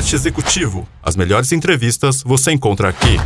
Podcast Executivo. As melhores entrevistas você encontra aqui.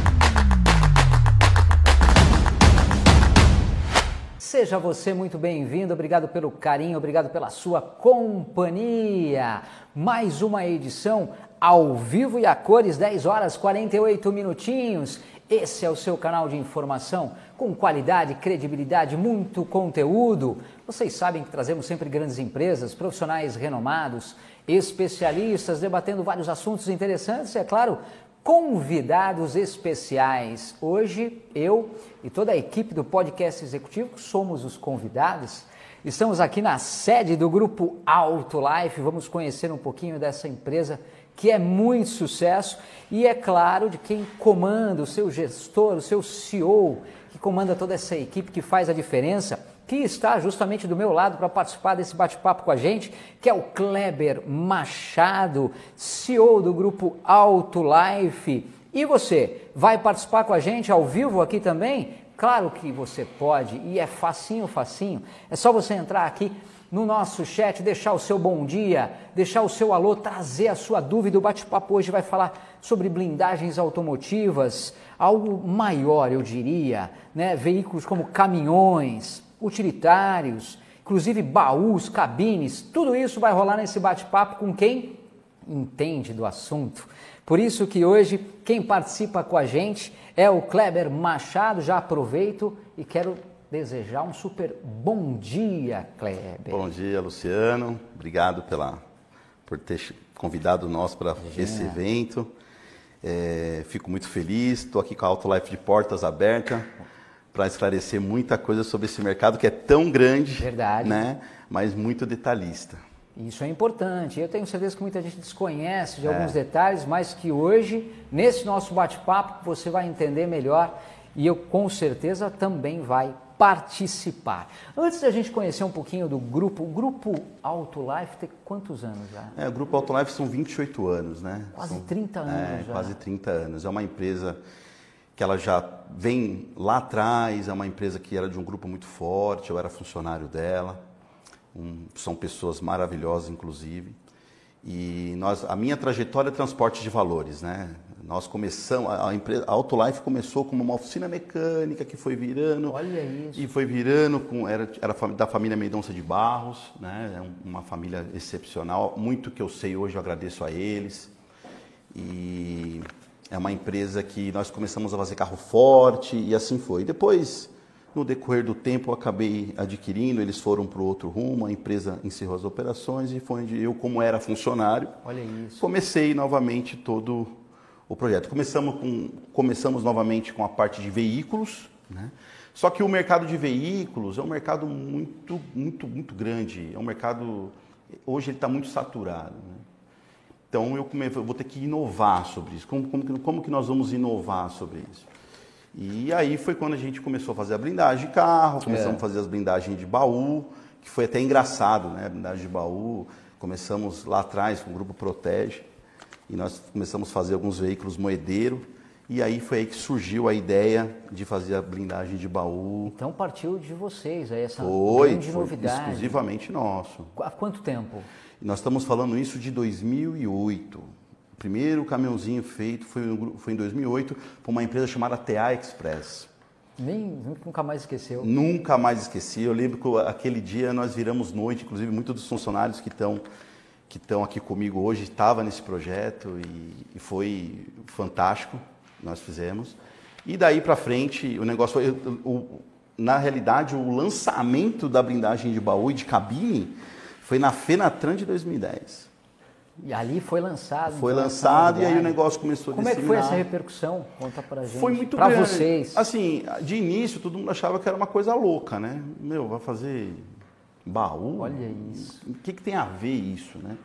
Seja você muito bem-vindo, obrigado pelo carinho, obrigado pela sua companhia. Mais uma edição ao vivo e a cores, 10 horas 48 minutinhos. Esse é o seu canal de informação com qualidade, credibilidade, muito conteúdo. Vocês sabem que trazemos sempre grandes empresas, profissionais renomados, especialistas debatendo vários assuntos interessantes é claro, convidados especiais. Hoje, eu e toda a equipe do podcast executivo somos os convidados. Estamos aqui na sede do grupo Auto Life. Vamos conhecer um pouquinho dessa empresa que é muito sucesso e é claro de quem comanda, o seu gestor, o seu CEO, que comanda toda essa equipe que faz a diferença, que está justamente do meu lado para participar desse bate-papo com a gente, que é o Kleber Machado, CEO do grupo Auto Life. E você, vai participar com a gente ao vivo aqui também? Claro que você pode e é facinho, facinho. É só você entrar aqui no nosso chat, deixar o seu bom dia, deixar o seu alô, trazer a sua dúvida. O bate-papo hoje vai falar sobre blindagens automotivas, algo maior, eu diria, né? Veículos como caminhões, utilitários, inclusive baús, cabines, tudo isso vai rolar nesse bate-papo com quem entende do assunto. Por isso que hoje quem participa com a gente é o Kleber Machado. Já aproveito e quero desejar um super bom dia, Kleber. Bom dia, Luciano. Obrigado pela, por ter convidado nós para esse evento. É, fico muito feliz. Estou aqui com a Autolife de portas abertas para esclarecer muita coisa sobre esse mercado que é tão grande, Verdade. né? Mas muito detalhista. Isso é importante. Eu tenho certeza que muita gente desconhece de alguns detalhes, mas que hoje, nesse nosso bate-papo, você vai entender melhor e eu com certeza também vai participar. Antes da gente conhecer um pouquinho do grupo, o grupo Autolife tem quantos anos já? É, o Grupo Autolife são 28 anos, né? Quase São- 30 anos É, já. quase 30 anos. É uma empresa que ela já vem lá atrás, é uma empresa que era de um grupo muito forte, eu era funcionário dela. Um- são pessoas maravilhosas, inclusive. E nós, a minha trajetória é transporte de valores, né? Nós começamos, a, empresa, a Autolife começou como uma oficina mecânica que foi virando. Olha isso. E foi virando, com, era, era da família Mendonça de Barros, né? É um- uma família excepcional. Muito que eu sei hoje eu agradeço a eles. E é uma empresa que nós começamos a fazer carro forte e assim foi. Depois, no decorrer do tempo, eu acabei adquirindo, eles foram para outro rumo, a empresa encerrou as operações e foi onde eu, como era funcionário, comecei novamente todo o projeto. Começamos, com, começamos novamente com a parte de veículos, né? só que o mercado de veículos é um mercado muito, muito, muito grande. É um mercado, hoje ele está muito saturado. né? Então eu, come, eu vou ter que inovar sobre isso. Como, como, que- como que nós vamos inovar sobre isso? E aí foi quando a gente começou a fazer a blindagem de carro, começamos É. a fazer as blindagens de baú, que foi até engraçado, né? A blindagem de baú. Começamos lá atrás com o grupo Protege e nós começamos a fazer alguns veículos moedeiro. E aí foi aí que surgiu a ideia de fazer a blindagem de baú. Então partiu de vocês aí essa Foi, grande foi novidade. exclusivamente nosso. Há quanto tempo? Nós estamos falando isso de 2008. O primeiro caminhãozinho feito foi, no foi em 2008 por uma empresa chamada TA Express. Nem nunca mais esqueceu. Nunca mais esqueci. Eu lembro que aquele dia nós viramos noite, inclusive muitos dos funcionários que estão que estão aqui comigo hoje estavam nesse projeto e, e foi fantástico. Nós fizemos. E daí para frente o negócio foi, o- o- na realidade o lançamento da blindagem de baú e de cabine foi na Fenatran de 2010. E ali foi lançado. Foi então, lançado e aí o negócio começou a Como é que foi essa disseminar. repercussão? Conta pra gente. Foi muito pra grande. vocês. Assim, de início todo mundo achava que era uma coisa louca, né? Meu, vai fazer baú? Olha isso. O que, que tem a ver isso, né?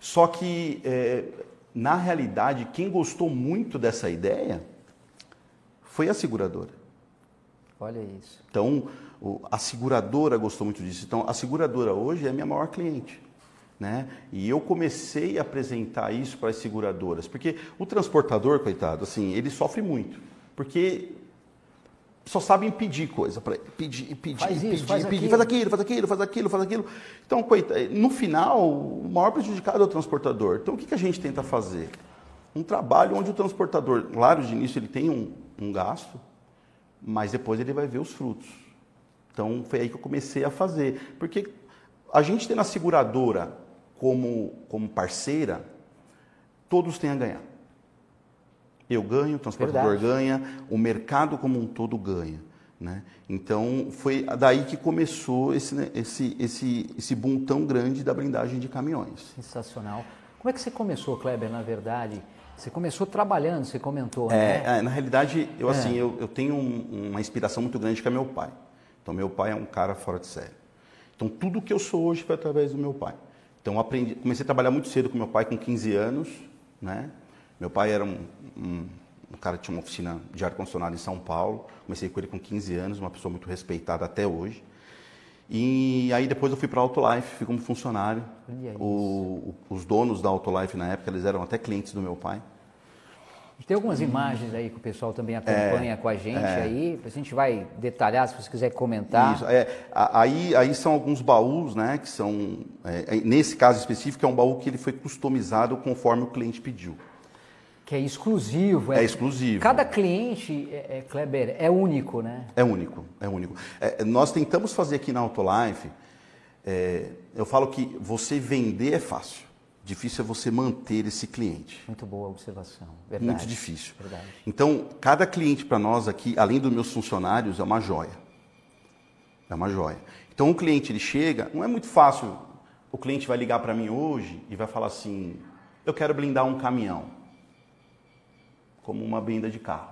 Só que, é, na realidade, quem gostou muito dessa ideia foi a seguradora. Olha isso. Então, a seguradora gostou muito disso. Então, a seguradora hoje é a minha maior cliente. Né? E eu comecei a apresentar isso para as seguradoras, porque o transportador, coitado, assim, ele sofre muito. Porque só sabem pedir coisa para. Pedir, pedir, Faz isso, pedir, faz pedir. aquilo. Faz aquilo, faz aquilo, faz aquilo, faz aquilo. Então, coita- no final, o maior prejudicado é o transportador. Então, o que, que a gente tenta fazer? Um trabalho onde o transportador, claro, de início ele tem um, um gasto, mas depois ele vai ver os frutos. Então, foi aí que eu comecei a fazer. Porque a gente tendo a seguradora como, como parceira, todos têm a ganhar. Eu ganho, o transportador Verdade. ganha, o mercado como um todo ganha. Né? Então, foi daí que começou esse, né, esse, esse, esse boom tão grande da blindagem de caminhões. Sensacional. Como é que você começou, Kleber, na verdade? Você começou trabalhando, você comentou, né? É, é, na realidade, eu assim, eu, eu tenho um- uma inspiração muito grande que é meu pai. Então, meu pai é um cara fora de série. Então, tudo que eu sou hoje foi através do meu pai. Então, aprendi, comecei a trabalhar muito cedo com meu pai, com 15 anos, né? Meu pai era um, um, um cara que tinha uma oficina de ar-condicionado em São Paulo. Comecei com ele com 15 anos, uma pessoa muito respeitada até hoje. E aí depois eu fui para a Autolife, fui como funcionário. Olha O- o- os donos da Autolife na época, eles eram até clientes do meu pai. Tem algumas imagens aí que o pessoal também acompanha com a gente aí. A gente vai detalhar, se você quiser comentar. Isso, é, aí, aí são alguns baús, né, que são, é, é, nesse caso específico, é um baú que ele foi customizado conforme o cliente pediu. Que é exclusivo. É exclusivo. Cada cliente, é, é, Kleber, é único, né? É único, é único. É, nós tentamos fazer aqui na Autolife, é, eu falo que você vender é fácil, difícil é você manter esse cliente. Muito boa observação. Verdade. Muito difícil. Verdade. Então, cada cliente para nós aqui, além dos meus funcionários, é uma joia. É uma joia. Então, o cliente ele chega, não é muito fácil. O cliente vai ligar para mim hoje e vai falar assim: eu quero blindar um caminhão, como uma blinda de carro.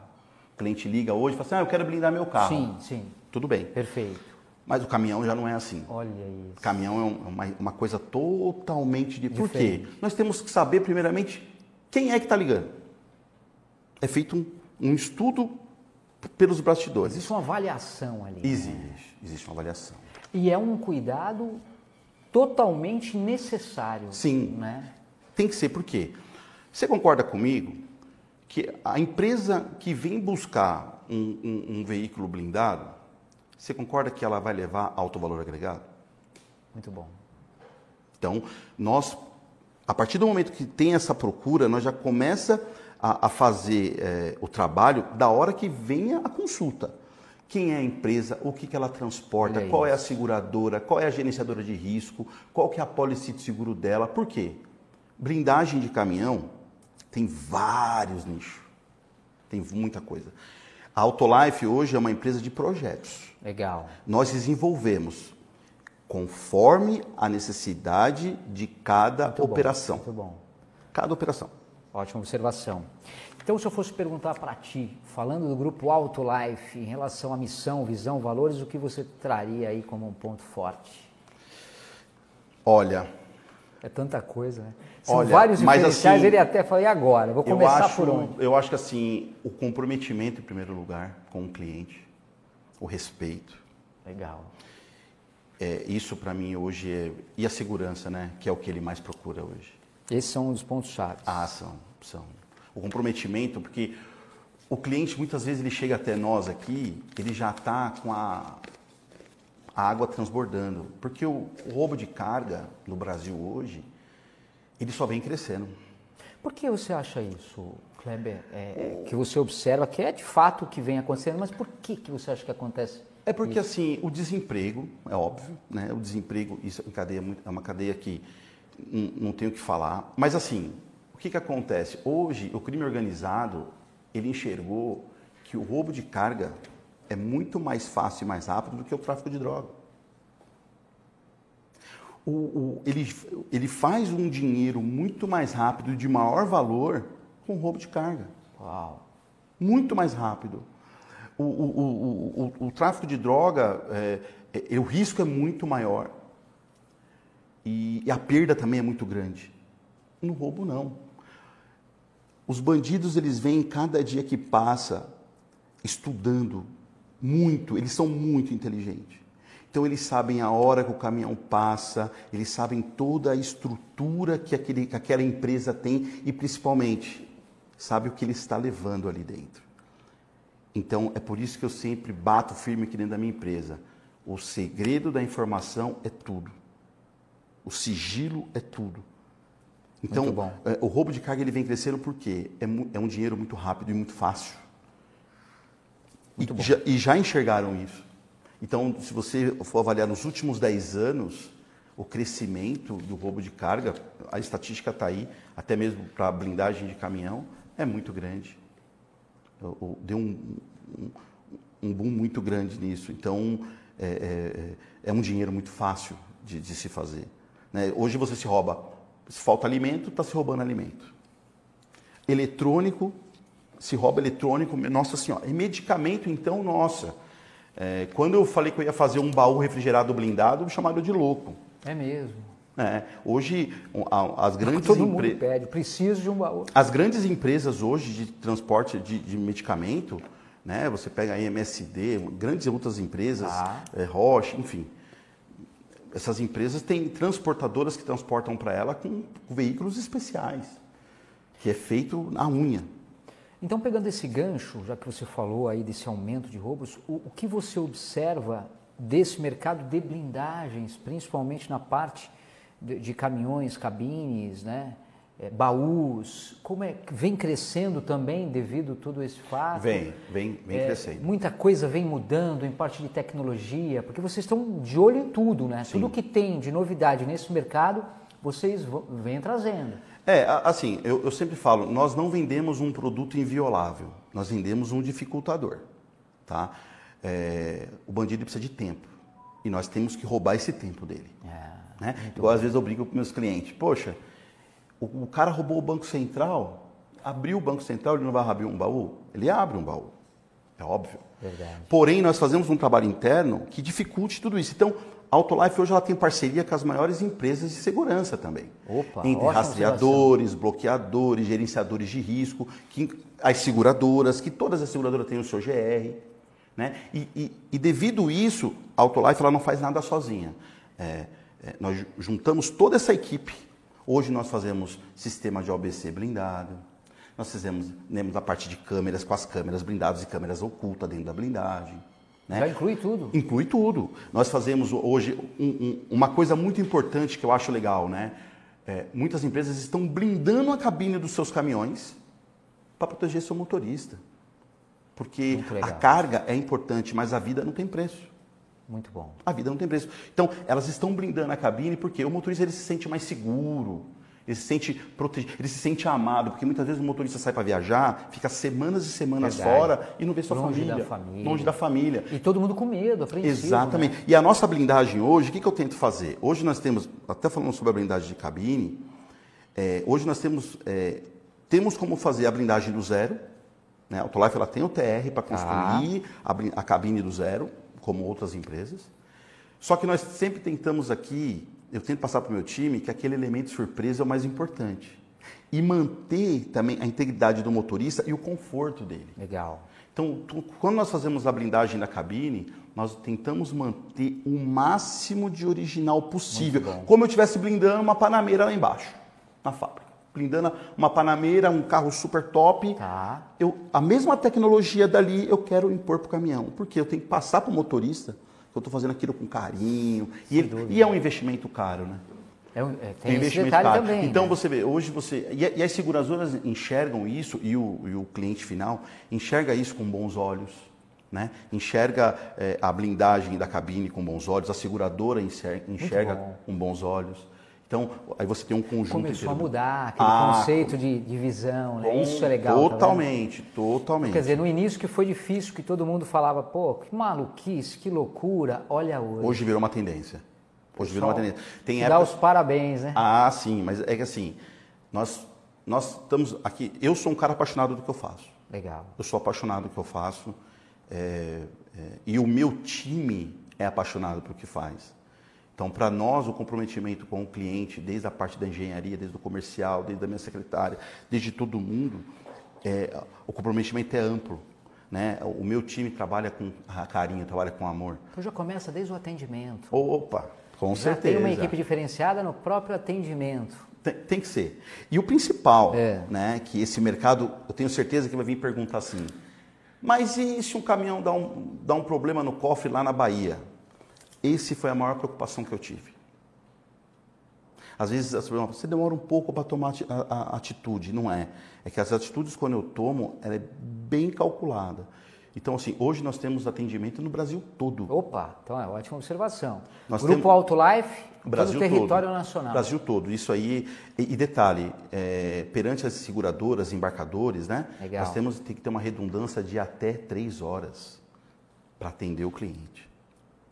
O cliente liga hoje e fala assim: ah, eu quero blindar meu carro. Sim, sim. Tudo bem. Perfeito. Mas o caminhão já não é assim. Olha isso. Caminhão é é uma, uma coisa totalmente de. Por quê? Diferente. Nós temos que saber, primeiramente, quem é que está ligando. É feito um, um estudo pelos bastidores. Existe uma avaliação ali. né? Existe, existe uma avaliação. E é um cuidado totalmente necessário. Sim. Né? Tem que ser por quê? Você concorda comigo que a empresa que vem buscar um, um- um veículo blindado, você concorda que ela vai levar alto valor agregado? Muito bom. Então, nós, a partir do momento que tem essa procura, nós já começa a, a fazer eh, o trabalho da hora que venha a consulta. Quem é a empresa, o que, que ela transporta, Olha qual é a seguradora, qual é a gerenciadora de risco, qual que é a policy de seguro dela. Por quê? Blindagem de caminhão tem vários nichos. Tem muita coisa. A Autolife hoje é uma empresa de projetos Legal. nós desenvolvemos conforme a necessidade de cada Muito bom, operação. Muito bom. Cada operação. Ótima observação. Então, se eu fosse perguntar para ti, falando do grupo Auto Life, em relação à missão, visão, valores, o que você traria aí como um ponto forte? Olha, É tanta coisa, né? São Olha, vários mas diferenciais, assim, ele até falou, e agora? Vou eu começar acho, por onde? eu acho que assim, o comprometimento em primeiro lugar com o cliente, o respeito, Legal. é, isso para mim hoje é e a segurança, né, que é o que ele mais procura hoje. Esses são os pontos chaves. Ah, são, são. O comprometimento, porque o cliente muitas vezes ele chega até nós aqui, ele já está com a, a água transbordando. Porque o, o roubo de carga no Brasil hoje, ele só vem crescendo. Por que você acha isso, Kleber? É, que você observa que é de fato o que vem acontecendo, mas por que, que você acha que acontece? É porque assim, o desemprego, é óbvio, né? O desemprego, isso é uma cadeia, é uma cadeia que não, tenho o que falar. Mas assim, o que, que acontece? Hoje, o crime organizado, ele enxergou que o roubo de carga é muito mais fácil e mais rápido do que o tráfico de droga. O- o- ele, ele faz um dinheiro muito mais rápido e de maior valor com roubo de carga Uau. muito mais rápido. O, o- o- o- o tráfico de droga, é, é, o risco é muito maior. E, e a perda também é muito grande. No roubo, não. Os bandidos, eles vêm cada dia que passa estudando muito, eles são muito inteligentes. Então, eles sabem a hora que o caminhão passa, eles sabem toda a estrutura que, aquele, que aquela empresa tem e, principalmente, sabe o que ele está levando ali dentro. Então, é por isso que eu sempre bato firme aqui dentro da minha empresa. O segredo da informação é tudo. O sigilo é tudo. Então, é, o roubo de carga ele vem crescendo porque é, é um dinheiro muito rápido e muito fácil. Muito e, já, e, já, enxergaram isso. Então, se você for avaliar nos últimos 10 anos, o crescimento do roubo de carga, a estatística está aí, até mesmo para blindagem de caminhão, é muito grande. Deu um, um, um boom muito grande nisso. Então, é, é, é um dinheiro muito fácil de, de se fazer. Né? Hoje você se rouba, se falta alimento, está se roubando alimento. Eletrônico, se rouba eletrônico, nossa senhora. E medicamento, então, nossa. É, quando eu falei que eu ia fazer um baú refrigerado blindado, me chamaram de louco. É mesmo. É, hoje as grandes todo mundo pede, preciso de um baú. As grandes empresas hoje de transporte de, de medicamento, né? Você pega a MSD, grandes outras empresas, ah. é, Roche, enfim. Essas empresas têm transportadoras que transportam para ela com veículos especiais, que é feito na unha. Então, pegando esse gancho, já que você falou aí desse aumento de roubos, o, o que você observa desse mercado de blindagens, principalmente na parte de, de caminhões, cabines, né? É, baús, como é que vem crescendo também devido a todo esse fato? Vem, vem, vem é, crescendo. Muita coisa vem mudando em parte de tecnologia, porque vocês estão de olho em tudo, né? Sim. Tudo que tem de novidade nesse mercado, vocês vêm trazendo. É, assim, eu, eu sempre falo, nós não vendemos um produto inviolável, nós vendemos um dificultador, tá? É, o bandido precisa de tempo e nós temos que roubar esse tempo dele. É. Né? Igual às vezes eu brigo com meus clientes, poxa, o, o, cara roubou o Banco Central, abriu o Banco Central, ele não vai abrir um baú? Ele abre um baú, é óbvio. Verdade. Porém, nós fazemos um trabalho interno que dificulte tudo isso. Então, a Autolife hoje ela tem parceria com as maiores empresas de segurança também. Opa, Entre rastreadores, bloqueadores, gerenciadores de risco, que, as seguradoras, que todas as seguradoras têm o seu GR. Né? E, e, e devido a isso, a Autolife ela não faz nada sozinha. É, nós juntamos toda essa equipe. Hoje nós fazemos sistema de OBC blindado. Nós fizemos, temos a parte de câmeras com as câmeras blindadas e câmeras ocultas dentro da blindagem. Né? Já inclui tudo. Inclui tudo. Nós fazemos hoje um, um, uma coisa muito importante que eu acho legal, né? É, muitas empresas estão blindando a cabine dos seus caminhões para proteger seu motorista. Porque a carga é importante, mas a vida não tem preço. Muito bom. A vida não tem preço. Então, elas estão blindando a cabine porque o motorista ele se sente mais seguro, ele se sente protegido, ele se sente amado, porque muitas vezes o motorista sai para viajar, fica semanas e semanas Verdade. fora e não vê sua longe família, da família. Longe da família. E todo mundo com medo, apreensivo. Exatamente. Né? E a nossa blindagem hoje, o que, que eu tento fazer? Hoje nós temos, até falando sobre a blindagem de cabine, é, hoje nós temos, é, temos como fazer a blindagem do zero. Né? A Autolife ela tem o TR para construir ah. a, a cabine do zero como outras empresas. Só que nós sempre tentamos aqui, eu tento passar para o meu time, que aquele elemento surpresa é o mais importante. E manter também a integridade do motorista e o conforto dele. Legal. Então, quando nós fazemos a blindagem da cabine, nós tentamos manter o máximo de original possível. Como eu estivesse blindando uma panameira lá embaixo, na fábrica. Blindando uma panameira, um carro super top. Tá. Eu, a mesma tecnologia dali eu quero impor para o caminhão. Porque eu tenho que passar para o motorista que eu estou fazendo aquilo com carinho. E, ele, e, é um investimento caro, né? É um, é, tem um investimento caro. Também, então né? você vê, hoje você. E, e, as seguradoras enxergam isso, e o, e o cliente final enxerga isso com bons olhos. Né? Enxerga é, a blindagem da cabine com bons olhos, a seguradora enxerga, enxerga bom. com bons olhos. Então, aí você tem um conjunto. Começou a mudar aquele ah, conceito de, de visão, né? Isso é legal. Totalmente, tá totalmente. Quer dizer, no início que foi difícil, que todo mundo falava, pô, que maluquice, que loucura, olha hoje. Hoje virou uma tendência. Hoje virou uma tendência. Tem época... Dá os parabéns, né? Ah, sim, mas é que assim, nós, nós estamos aqui. Eu sou um cara apaixonado do que eu faço. Legal. Eu sou apaixonado do que eu faço. É, é, e o meu time é apaixonado pelo que faz. Então, para nós, o comprometimento com o cliente, desde a parte da engenharia, desde o comercial, desde a minha secretária, desde todo mundo, é, o comprometimento é amplo. Né? O meu time trabalha com carinho, trabalha com amor. Então já começa desde o atendimento. Opa, com já certeza. Tem uma equipe diferenciada no próprio atendimento. Tem, tem que ser. E o principal, é. né, que esse mercado, eu tenho certeza que vai vir perguntar assim, Mas e se um caminhão dá um, dá um problema no cofre lá na Bahia? Esse foi a maior preocupação que eu tive. Às vezes você demora um pouco para tomar a, atitude, não é? É que as atitudes quando eu tomo, ela é bem calculada. Então, assim, hoje nós temos atendimento no Brasil todo. Opa, então é ótima observação. Nós Grupo temos... Autolife, Brasil todo território todo. nacional. Brasil todo. Isso aí, e, e detalhe, é, perante as seguradoras, embarcadores, né? Legal. Nós temos tem que ter uma redundância de até três horas para atender o cliente.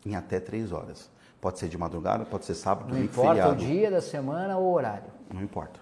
Em até três horas. Pode ser de madrugada, pode ser sábado, Não importa feriado. o dia da semana ou o horário. Não importa.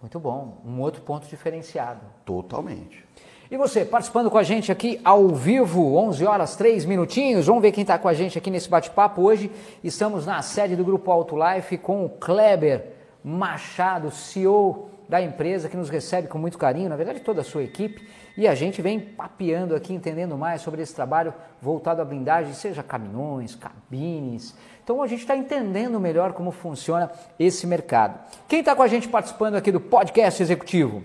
Muito bom. Um outro ponto diferenciado. Totalmente. E você, participando com a gente aqui ao vivo, 11 horas 3 minutinhos. Vamos ver quem está com a gente aqui nesse bate-papo hoje. Estamos na sede do Grupo Auto Life com o Kleber Machado, CEO da empresa, que nos recebe com muito carinho, na verdade toda a sua equipe. E a gente vem papeando aqui, entendendo mais sobre esse trabalho voltado à blindagem, seja caminhões, cabines. Então a gente está entendendo melhor como funciona esse mercado. Quem está com a gente participando aqui do podcast executivo?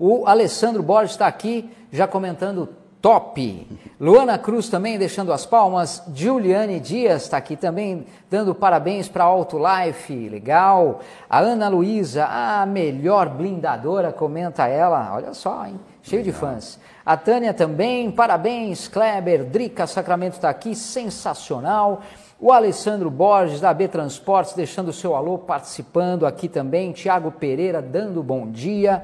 O Alessandro Borges está aqui já comentando top. Luana Cruz também deixando as palmas. Juliane Dias está aqui também dando parabéns para Auto Life, legal. A Ana Luísa, a melhor blindadora, comenta ela. Olha só, hein? Cheio legal. de fãs. A Tânia também, parabéns. Kleber, Drica Sacramento está aqui, sensacional. O Alessandro Borges, da B Transportes, deixando o seu alô, participando aqui também. Tiago Pereira, dando bom dia.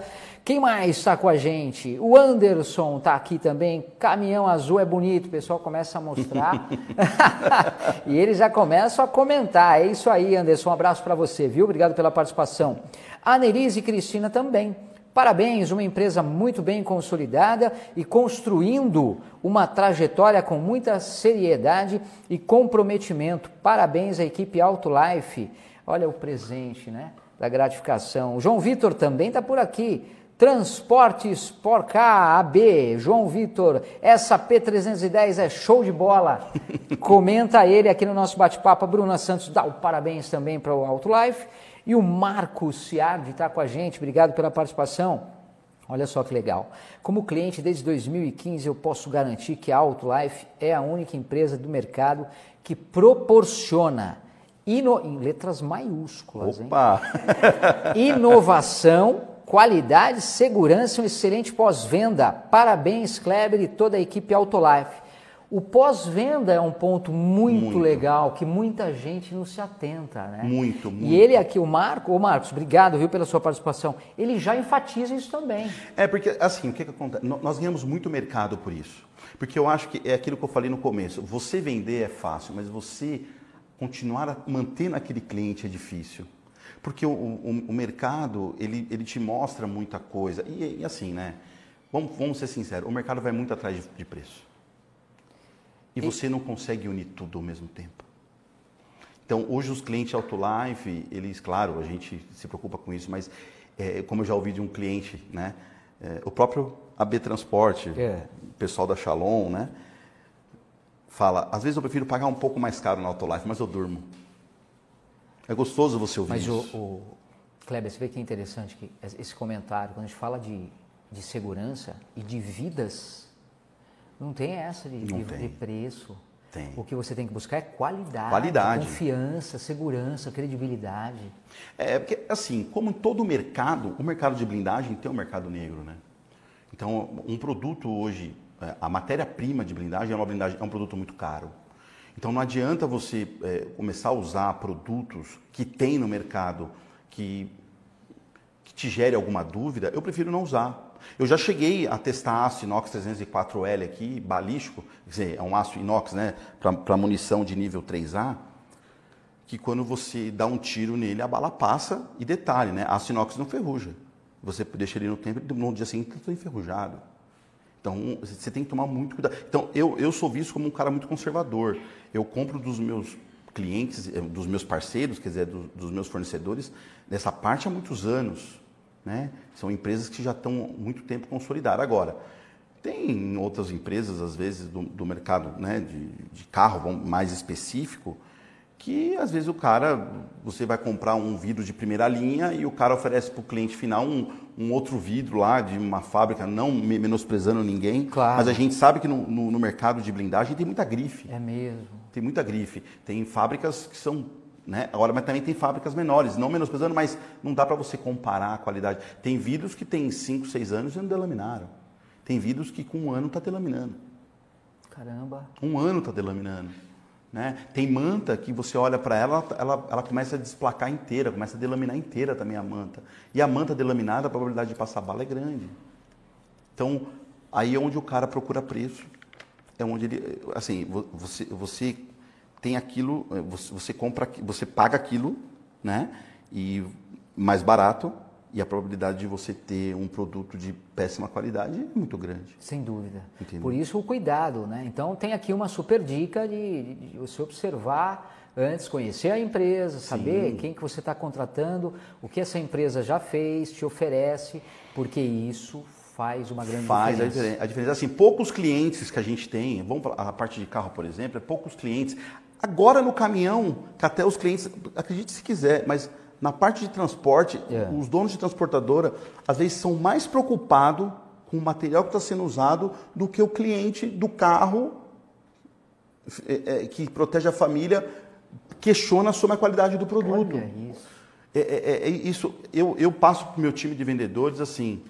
Quem mais está com a gente? O Anderson está aqui também. Caminhão azul é bonito, o pessoal começa a mostrar. e eles já começam a comentar. É isso aí, Anderson. Um abraço para você, viu? Obrigado pela participação. A Nerise e Cristina também. Parabéns, uma empresa muito bem consolidada e construindo uma trajetória com muita seriedade e comprometimento. Parabéns à equipe Autolife. Olha o presente, né? Da gratificação. O João Vitor também está por aqui. Transportes Porca AB, João Vitor, essa P310 é show de bola. Comenta ele aqui no nosso bate-papo. Bruna Santos dá o parabéns também para o Autolife. E o Marcos Ciardi está com a gente, obrigado pela participação. Olha só que legal. Como cliente desde 2015, eu posso garantir que a Autolife é a única empresa do mercado que proporciona, ino... em letras maiúsculas, Opa. Hein? inovação qualidade, segurança e um excelente pós-venda. Parabéns, Kleber e toda a equipe Autolife. O pós-venda é um ponto muito, muito, legal que muita gente não se atenta, né? Muito, muito. E ele aqui, o Marco, ô Marcos, obrigado, viu, pela sua participação. Ele já enfatiza isso também. É porque, assim, o que, que acontece? Nós ganhamos muito mercado por isso. Porque eu acho que é aquilo que eu falei no começo. Você vender é fácil, mas você continuar a manter naquele cliente é difícil. Porque o, o, o mercado, ele, ele te mostra muita coisa. E, e assim, né? Vamos, vamos, ser sinceros, o mercado vai muito atrás de, de preço. E, e você não consegue unir tudo ao mesmo tempo. Então, hoje os clientes Autolife, eles, claro, a gente se preocupa com isso, mas é, como eu já ouvi de um cliente, né? É, o próprio AB Transporte, é. o pessoal da Shalom, né? Fala, às vezes eu prefiro pagar um pouco mais caro na Autolife, mas eu durmo. É gostoso você ouvir Mas isso. Mas, o, o Kleber, você vê que é interessante que esse comentário, quando a gente fala de, de segurança e de vidas, não tem essa de, de, tem. de preço. Tem. O que você tem que buscar é qualidade, qualidade, confiança, segurança, credibilidade. É, porque assim, como em todo mercado, o mercado de blindagem tem um mercado negro, né? Então, um produto hoje, é, a matéria-prima de blindagem é uma blindagem, é um produto muito caro. Então não adianta você é, começar a usar produtos que tem no mercado que, que te gere alguma dúvida, eu prefiro não usar. Eu já cheguei a testar aço inox 304L aqui, balístico, quer dizer, é um aço inox né, para munição de nível 3A, que quando você dá um tiro nele, a bala passa e detalhe, né, aço inox não ferruja. Você deixa ele no tempo, no dia seguinte está enferrujado. Então, você tem que tomar muito cuidado. Então, eu, eu sou visto como um cara muito conservador. Eu compro dos meus clientes, eh, dos meus parceiros, quer dizer, dos, dos meus fornecedores, nessa parte há muitos anos. Né? São empresas que já estão muito tempo consolidadas. Agora, tem outras empresas, às vezes, do, do mercado né, de, de carro mais específico, que às vezes o cara, você vai comprar um vidro de primeira linha e o cara oferece para o cliente final um, um outro vidro lá de uma fábrica, não me- menosprezando ninguém, Claro. mas a gente sabe que no, no- no mercado de blindagem tem muita grife. É mesmo. Tem muita grife. Tem fábricas que são. Né? Agora, mas também tem fábricas menores, não menosprezando, mas não dá para você comparar a qualidade. Tem vidros que tem 5, 6 anos e não delaminaram. Tem vidros que com um ano está delaminando. Caramba. Um ano está delaminando. Né? Tem manta que você olha para ela, ela, ela começa a desplacar inteira, começa a delaminar inteira também a manta. E a manta delaminada, a probabilidade de passar bala é grande. Então, aí é onde o cara procura preço. É onde ele, assim, vo- você, você tem aquilo, eh, você, você compra, você paga aquilo, né? E mais barato, e a probabilidade de você ter um produto de péssima qualidade é muito grande. Sem dúvida. Entendeu? Por isso o cuidado, né? Então tem aqui uma super dica de, de- você observar antes, conhecer a empresa, saber quem que você está contratando, o que essa empresa já fez, te oferece, porque isso faz uma grande Faz a diferença. diferença. A diferença, assim, poucos clientes que a gente tem, vamos para a parte de carro, por exemplo, é poucos clientes. Agora no caminhão, que até os clientes, acredite se quiser, mas na parte de transporte, É. os donos de transportadora, às vezes são mais preocupados com o material que está sendo usado do que o cliente do carro é, é, que protege a família questiona sobre a qualidade do produto. Olha isso. É, é- é isso. Eu, eu passo para o meu time de vendedores assim.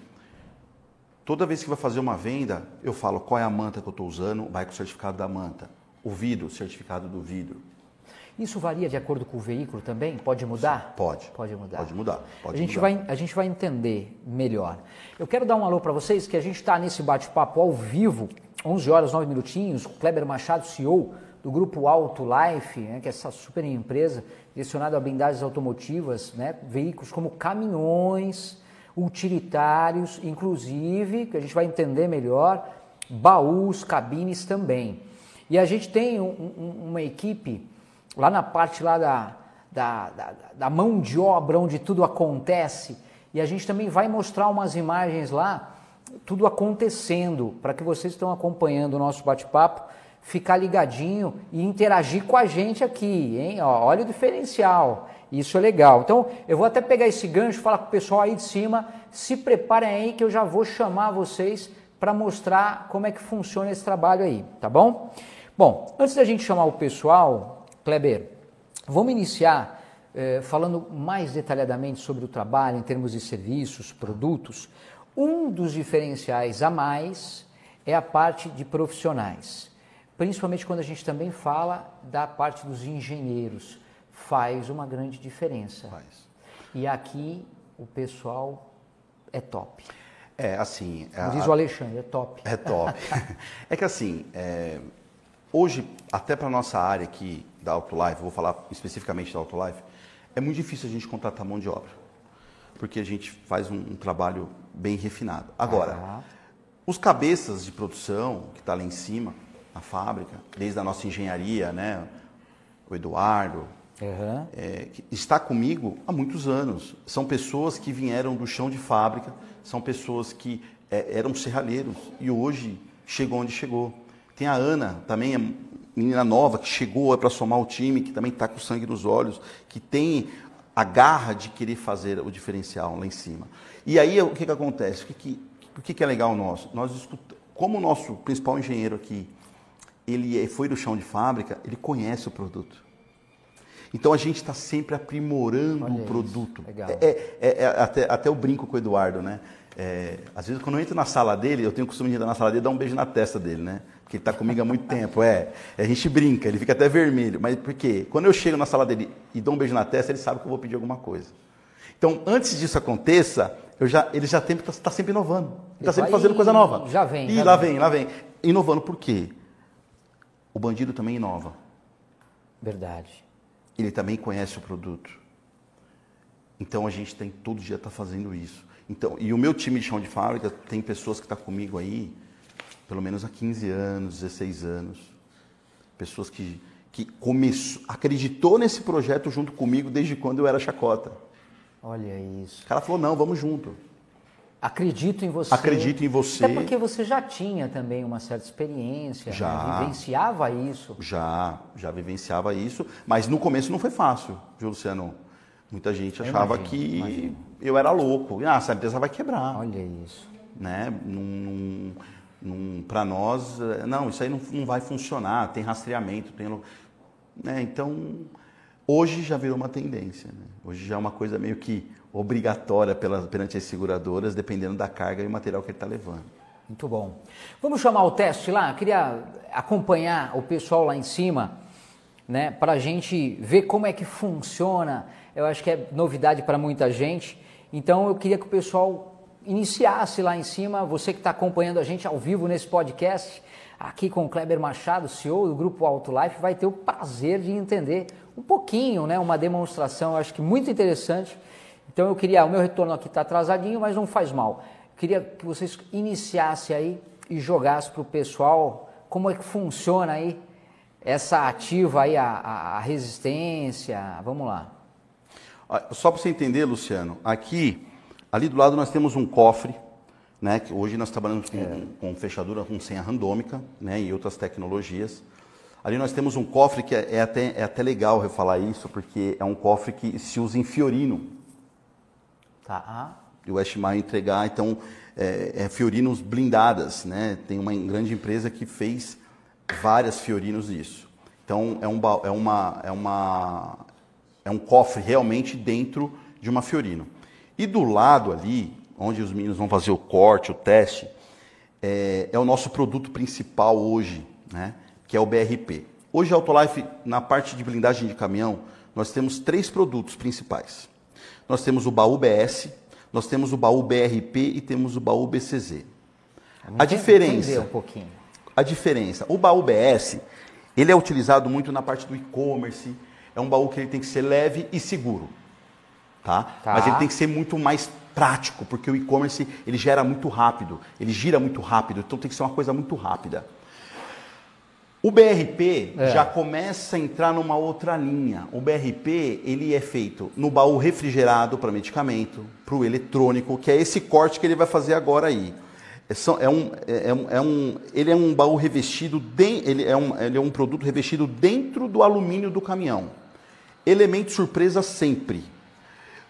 Toda vez que vai fazer uma venda, eu falo qual é a manta que eu estou usando, vai com o certificado da manta. O vidro, certificado do vidro. Isso varia de acordo com o veículo também? Pode mudar? Pode. Pode mudar. Pode mudar. Pode a, gente mudar. vai, a gente vai entender melhor. Eu quero dar um alô para vocês, que a gente está nesse bate-papo ao vivo, 11 horas, 9 minutinhos, com o Kleber Machado, CEO do grupo Auto Life, né, que é essa super empresa direcionada a blindagens automotivas, né, veículos como caminhões, utilitários, inclusive, que a gente vai entender melhor, baús, cabines também. E a gente tem um- um- uma equipe lá na parte lá da, da, da, da mão de obra, onde tudo acontece, e a gente também vai mostrar umas imagens lá, tudo acontecendo, para que vocês estão acompanhando o nosso bate-papo, ficar ligadinho e interagir com a gente aqui, hein? Ó, olha o diferencial, isso é legal. Então, eu vou até pegar esse gancho, falar com o pessoal aí de cima, se preparem aí que eu já vou chamar vocês para mostrar como é que funciona esse trabalho aí, tá bom? Bom, antes da gente chamar o pessoal, Kleber, vamos iniciar eh, falando mais detalhadamente sobre o trabalho em termos de serviços, produtos. Um dos diferenciais a mais é a parte de profissionais, principalmente quando a gente também fala da parte dos engenheiros. Faz uma grande diferença. Faz. E aqui o pessoal é top. É, assim. Como a- diz o Alexandre, é top. É top. é que assim, é, hoje, até para nossa área aqui da Autolife, vou falar especificamente da Autolife, é muito difícil a gente contratar mão de obra. Porque a gente faz um, um trabalho bem refinado. Agora, Ah. os cabeças de produção que está lá em cima, na fábrica, desde a nossa engenharia, né? O Eduardo, Aham. é, está comigo há muitos anos. São pessoas que vieram do chão de fábrica, são pessoas que é, eram serralheiros e hoje chegou onde chegou. Tem a Ana, também é menina nova, que chegou para somar o time, que também está com sangue nos olhos, que tem a garra de querer fazer o diferencial lá em cima. E aí o que, que acontece? O que, que, o que, que é legal nosso? Nós como o nosso principal engenheiro aqui, ele é- foi do chão de fábrica, ele conhece o produto. Então a gente está sempre aprimorando Olha o produto. É, é- é- é- até, até eu brinco com o Eduardo, né? É, às vezes quando eu entro na sala dele, eu tenho o costume de entrar na sala dele e dar um beijo na testa dele, né? Porque ele está comigo há muito tempo. É, a gente brinca, ele fica até vermelho. Mas por quê? Quando eu chego na sala dele e dou um beijo na testa, ele sabe que eu vou pedir alguma coisa. Então, antes disso aconteça, eu já, ele já está sempre inovando. Ele está sempre fazendo coisa nova. já vem, E já lá vem. vem, lá vem. Inovando por quê? O bandido também inova. Verdade. ele também conhece o produto. Então a gente tem todo dia tá fazendo isso. Então, e o meu time de chão de fábrica tem pessoas que estão comigo aí pelo menos há 15 anos, 16 anos. Pessoas que que começou, acreditou nesse projeto junto comigo desde quando eu era chacota. Olha isso. O cara falou: "Não, vamos junto". Acredito em você. Acredito em você. Até porque você já tinha também uma certa experiência, Já. né? vivenciava isso. Já, já vivenciava isso, mas no começo não foi fácil, viu, Luciano? Muita gente achava imagino, que imagino. eu era louco. Ah, essa empresa vai quebrar. Olha isso. né? Num, para nós, eh, não, isso aí não, não vai funcionar, tem rastreamento, tem. Né? Então, hoje já virou uma tendência. né? Hoje já é uma coisa meio que obrigatória pela, perante as seguradoras, dependendo da carga e o material que ele está levando. Muito bom. Vamos chamar o teste lá? Eu queria acompanhar o pessoal lá em cima, né, para a gente ver como é que funciona. Eu acho que é novidade para muita gente. Então eu queria que o pessoal iniciasse lá em cima. Você que está acompanhando a gente ao vivo nesse podcast, aqui com o Kleber Machado, CEO do Grupo Auto Life, vai ter o prazer de entender um pouquinho, né, uma demonstração, eu acho que muito interessante. Então eu queria, o meu retorno aqui está atrasadinho, mas não faz mal. Eu queria que vocês iniciassem aí e jogassem para o pessoal como é que funciona aí essa ativa aí, a, a- resistência. Vamos lá. Ah, Só para você entender, Luciano, aqui, ali do lado nós temos um cofre, né? Que hoje nós trabalhamos com, com fechadura com senha randômica, né? E outras tecnologias. Ali nós temos um cofre que é, é até, é até legal eu falar isso, porque é um cofre que se usa em Fiorino. Tá. E o Westmar entregar, então, é, é Fiorinos blindadas, né? Tem uma grande empresa que fez várias Fiorinos disso. Então, é um, é uma, é uma, é um cofre realmente dentro de uma Fiorino. E do lado ali, onde os meninos vão fazer o corte, o teste, é, é o nosso produto principal hoje, né? Que é o BRP. Hoje, a Autolife, na parte de blindagem de caminhão, nós temos três produtos principais. Nós temos o baú BS, nós temos o baú BRP e temos o baú BCZ. A diferença, um pouquinho. a diferença, o baú BS, ele é utilizado muito na parte do e-commerce, é um baú que ele tem que ser leve e seguro, tá? Tá. Mas ele tem que ser muito mais prático, porque o e-commerce ele gera muito rápido, ele gira muito rápido, então tem que ser uma coisa muito rápida. O BRP É. já começa a entrar numa outra linha. O BRP ele é feito no baú refrigerado para medicamento, para o eletrônico, que é esse corte que ele vai fazer agora aí. É, é um, é, um- é um, ele é um baú revestido, de- ele, é um, ele é um produto revestido dentro do alumínio do caminhão. Elemento surpresa sempre.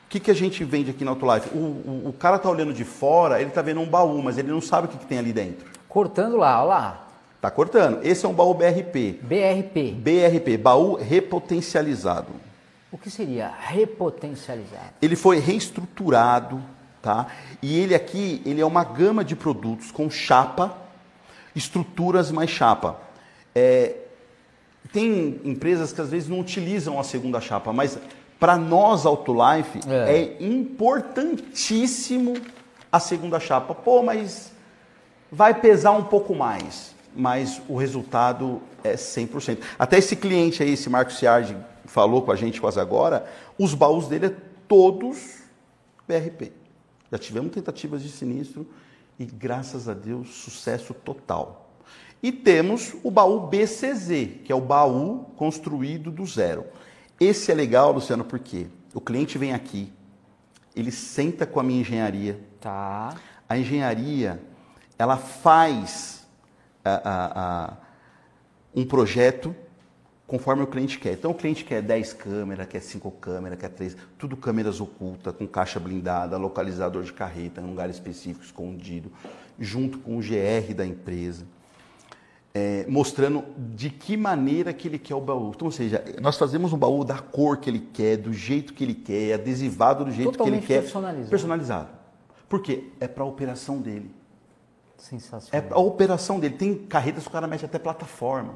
O que, que a gente vende aqui na Autolife? O, o, o cara tá olhando de fora, ele tá vendo um baú, mas ele não sabe o que, que tem ali dentro. Cortando lá, olha lá. Tá cortando. Esse é um baú BRP. BRP. BRP, baú repotencializado. O que seria repotencializado? Ele foi reestruturado, tá? E ele aqui, ele é uma gama de produtos com chapa, estruturas mais chapa. É, tem empresas que às vezes não utilizam a segunda chapa, mas para nós Autolife É. é. importantíssimo a segunda chapa. Pô, mas vai pesar um pouco mais, mas o resultado é 100%. Até esse cliente aí, esse Marcos Ciardi, falou com a gente quase agora, os baús dele é todos BRP. Já tivemos tentativas de sinistro e, graças a Deus, sucesso total. E temos o baú BCZ, que é o baú construído do zero. Esse é legal, Luciano, porque o cliente vem aqui, ele senta com a minha engenharia, Tá. a engenharia ela faz a- a- a- um projeto conforme o cliente quer. Então o cliente quer 10 câmeras, quer 5 câmeras, quer 3, tudo câmeras ocultas, com caixa blindada, localizador de carreta, em um lugar específico, escondido, junto com o GR da empresa. É, mostrando de que maneira que ele quer o baú. Então, ou seja, nós fazemos um baú da cor que ele quer, do jeito que ele quer, adesivado do jeito Totalmente que ele quer. personalizado. Personalizado. Por quê? É para a operação dele. É Sensacional. a operação dele. Tem carretas que o cara mexe até plataforma.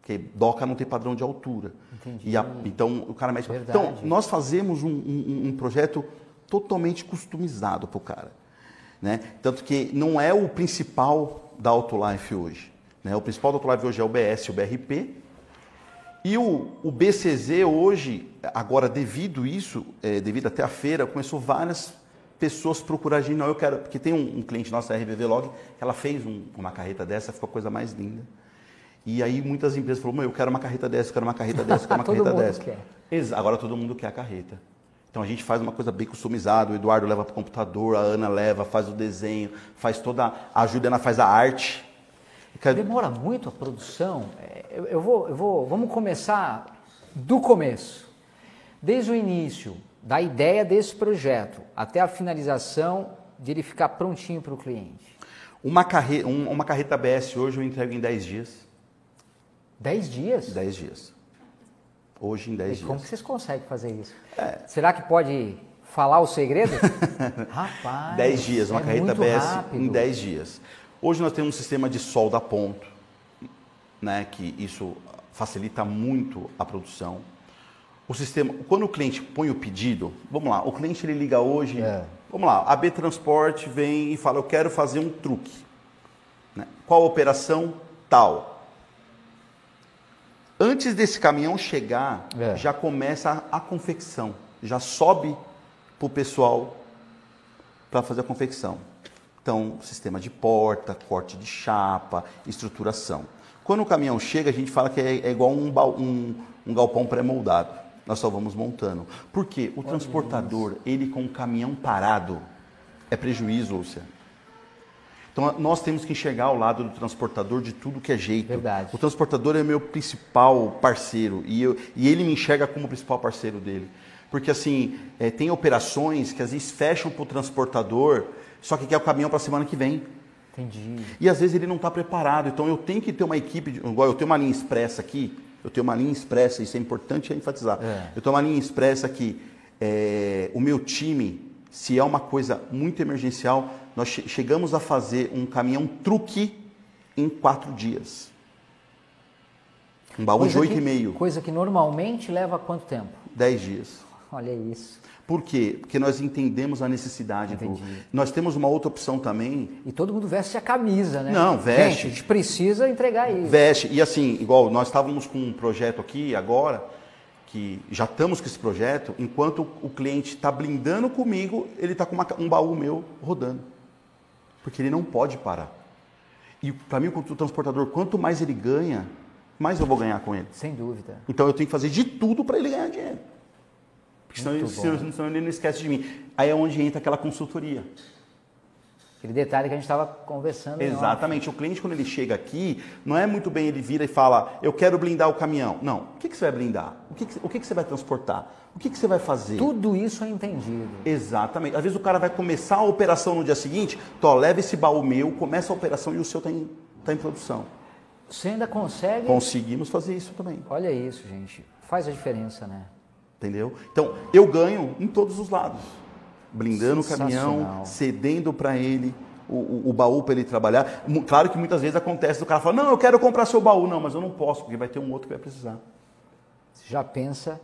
Porque doca não tem padrão de altura. Entendi. E a- então o cara mexe. Verdade. Então, nós fazemos um, um- um projeto totalmente customizado para o cara. Né? Tanto que não é o principal da Autolife hoje. Né? O principal da Autolife hoje é o BS, o BRP. E o, o BCZ hoje, agora devido isso, é, devido até a feira, começou várias pessoas procurar a gente. Não, eu quero, porque tem um, um cliente nosso, a RVV Log, que ela fez um- uma carreta dessa, ficou a coisa mais linda. E aí muitas empresas falaram, eu quero uma carreta dessa, eu quero uma carreta dessa, eu quero uma Todo carreta mundo dessa. quer. Exa- Agora todo mundo quer a carreta. Então a gente faz uma coisa bem customizada, o Eduardo leva para o computador, a Ana leva, faz o desenho, faz toda. A Juliana faz a arte. Demora muito a produção. É, Eu, eu vou, eu vou, vamos começar do começo. Desde o início, da ideia desse projeto até a finalização de ele ficar prontinho para o cliente. Uma, carre... uma carreta ABS hoje eu entrego em 10 dias. 10 dias? 10 dias. Hoje em 10 e dias. Como vocês conseguem fazer isso? É. Será que pode falar o segredo? Rapaz. 10 dias, uma é carreta ABS rápido. em 10 dias. Hoje nós temos um sistema de solda a ponto, né, que isso facilita muito a produção. O sistema, quando o cliente põe o pedido, vamos lá, o cliente ele liga hoje, é. vamos lá, a B Transporte vem e fala, eu quero fazer um truque. Né? Qual operação? Tal. Antes desse caminhão chegar, é. já começa a, a confecção, já sobe para o pessoal para fazer a confecção. Então, sistema de porta, corte de chapa, estruturação. Quando o caminhão chega, a gente fala que é, é igual um, um, um galpão pré-moldado. Nós só vamos montando. Por quê? O transportador, ele com o caminhão parado, é prejuízo, Lúcia. Então nós temos que enxergar ao lado do transportador de tudo que é jeito. Verdade. O transportador é meu principal parceiro e, eu, e ele me enxerga como o principal parceiro dele. Porque assim, é, tem operações que às vezes fecham para o transportador, só que quer o caminhão para a semana que vem. Entendi. E às vezes ele não está preparado. Então eu tenho que ter uma equipe, de, igual eu tenho uma linha expressa aqui, eu tenho uma linha expressa, isso é importante enfatizar. É. Eu tenho uma linha expressa aqui. É, o meu time, se é uma coisa muito emergencial, nós che chegamos a fazer um caminhão truque em quatro dias. Um baú coisa de oito e meio. Coisa que normalmente leva quanto tempo? Dez dias. Olha isso. Por quê? Porque nós entendemos a necessidade Entendi. do. Nós temos uma outra opção também. E todo mundo veste a camisa, né? Não, veste. Gente, a gente precisa entregar isso. Veste. E assim, igual nós estávamos com um projeto aqui agora, que já estamos com esse projeto, enquanto o cliente está blindando comigo, ele está com uma, um baú meu rodando. Porque ele não pode parar. E para mim, o transportador, quanto mais ele ganha, mais eu vou ganhar com ele. Sem dúvida. Então eu tenho que fazer de tudo para ele ganhar dinheiro. Porque senão, ele, senão ele não esquece de mim. Aí é onde entra aquela consultoria. Aquele detalhe que a gente estava conversando. Exatamente. O cliente, quando ele chega aqui, não é muito bem ele vira e fala, eu quero blindar o caminhão. Não. O que, que você vai blindar? O que, que, o que, que você vai transportar? O que, que você vai fazer? Tudo isso é entendido. Exatamente. Às vezes o cara vai começar a operação no dia seguinte, tô, leva esse baú meu, começa a operação e o seu está em, tá em produção. Você ainda consegue? Conseguimos fazer isso também. Olha isso, gente. Faz a diferença, né? Entendeu? Então, eu ganho em todos os lados. Blindando o caminhão, cedendo para ele o, o, o, baú para ele trabalhar. Claro que muitas vezes acontece, o cara fala, não, eu quero comprar seu baú. Não, mas eu não posso, porque vai ter um outro que vai precisar. Já pensa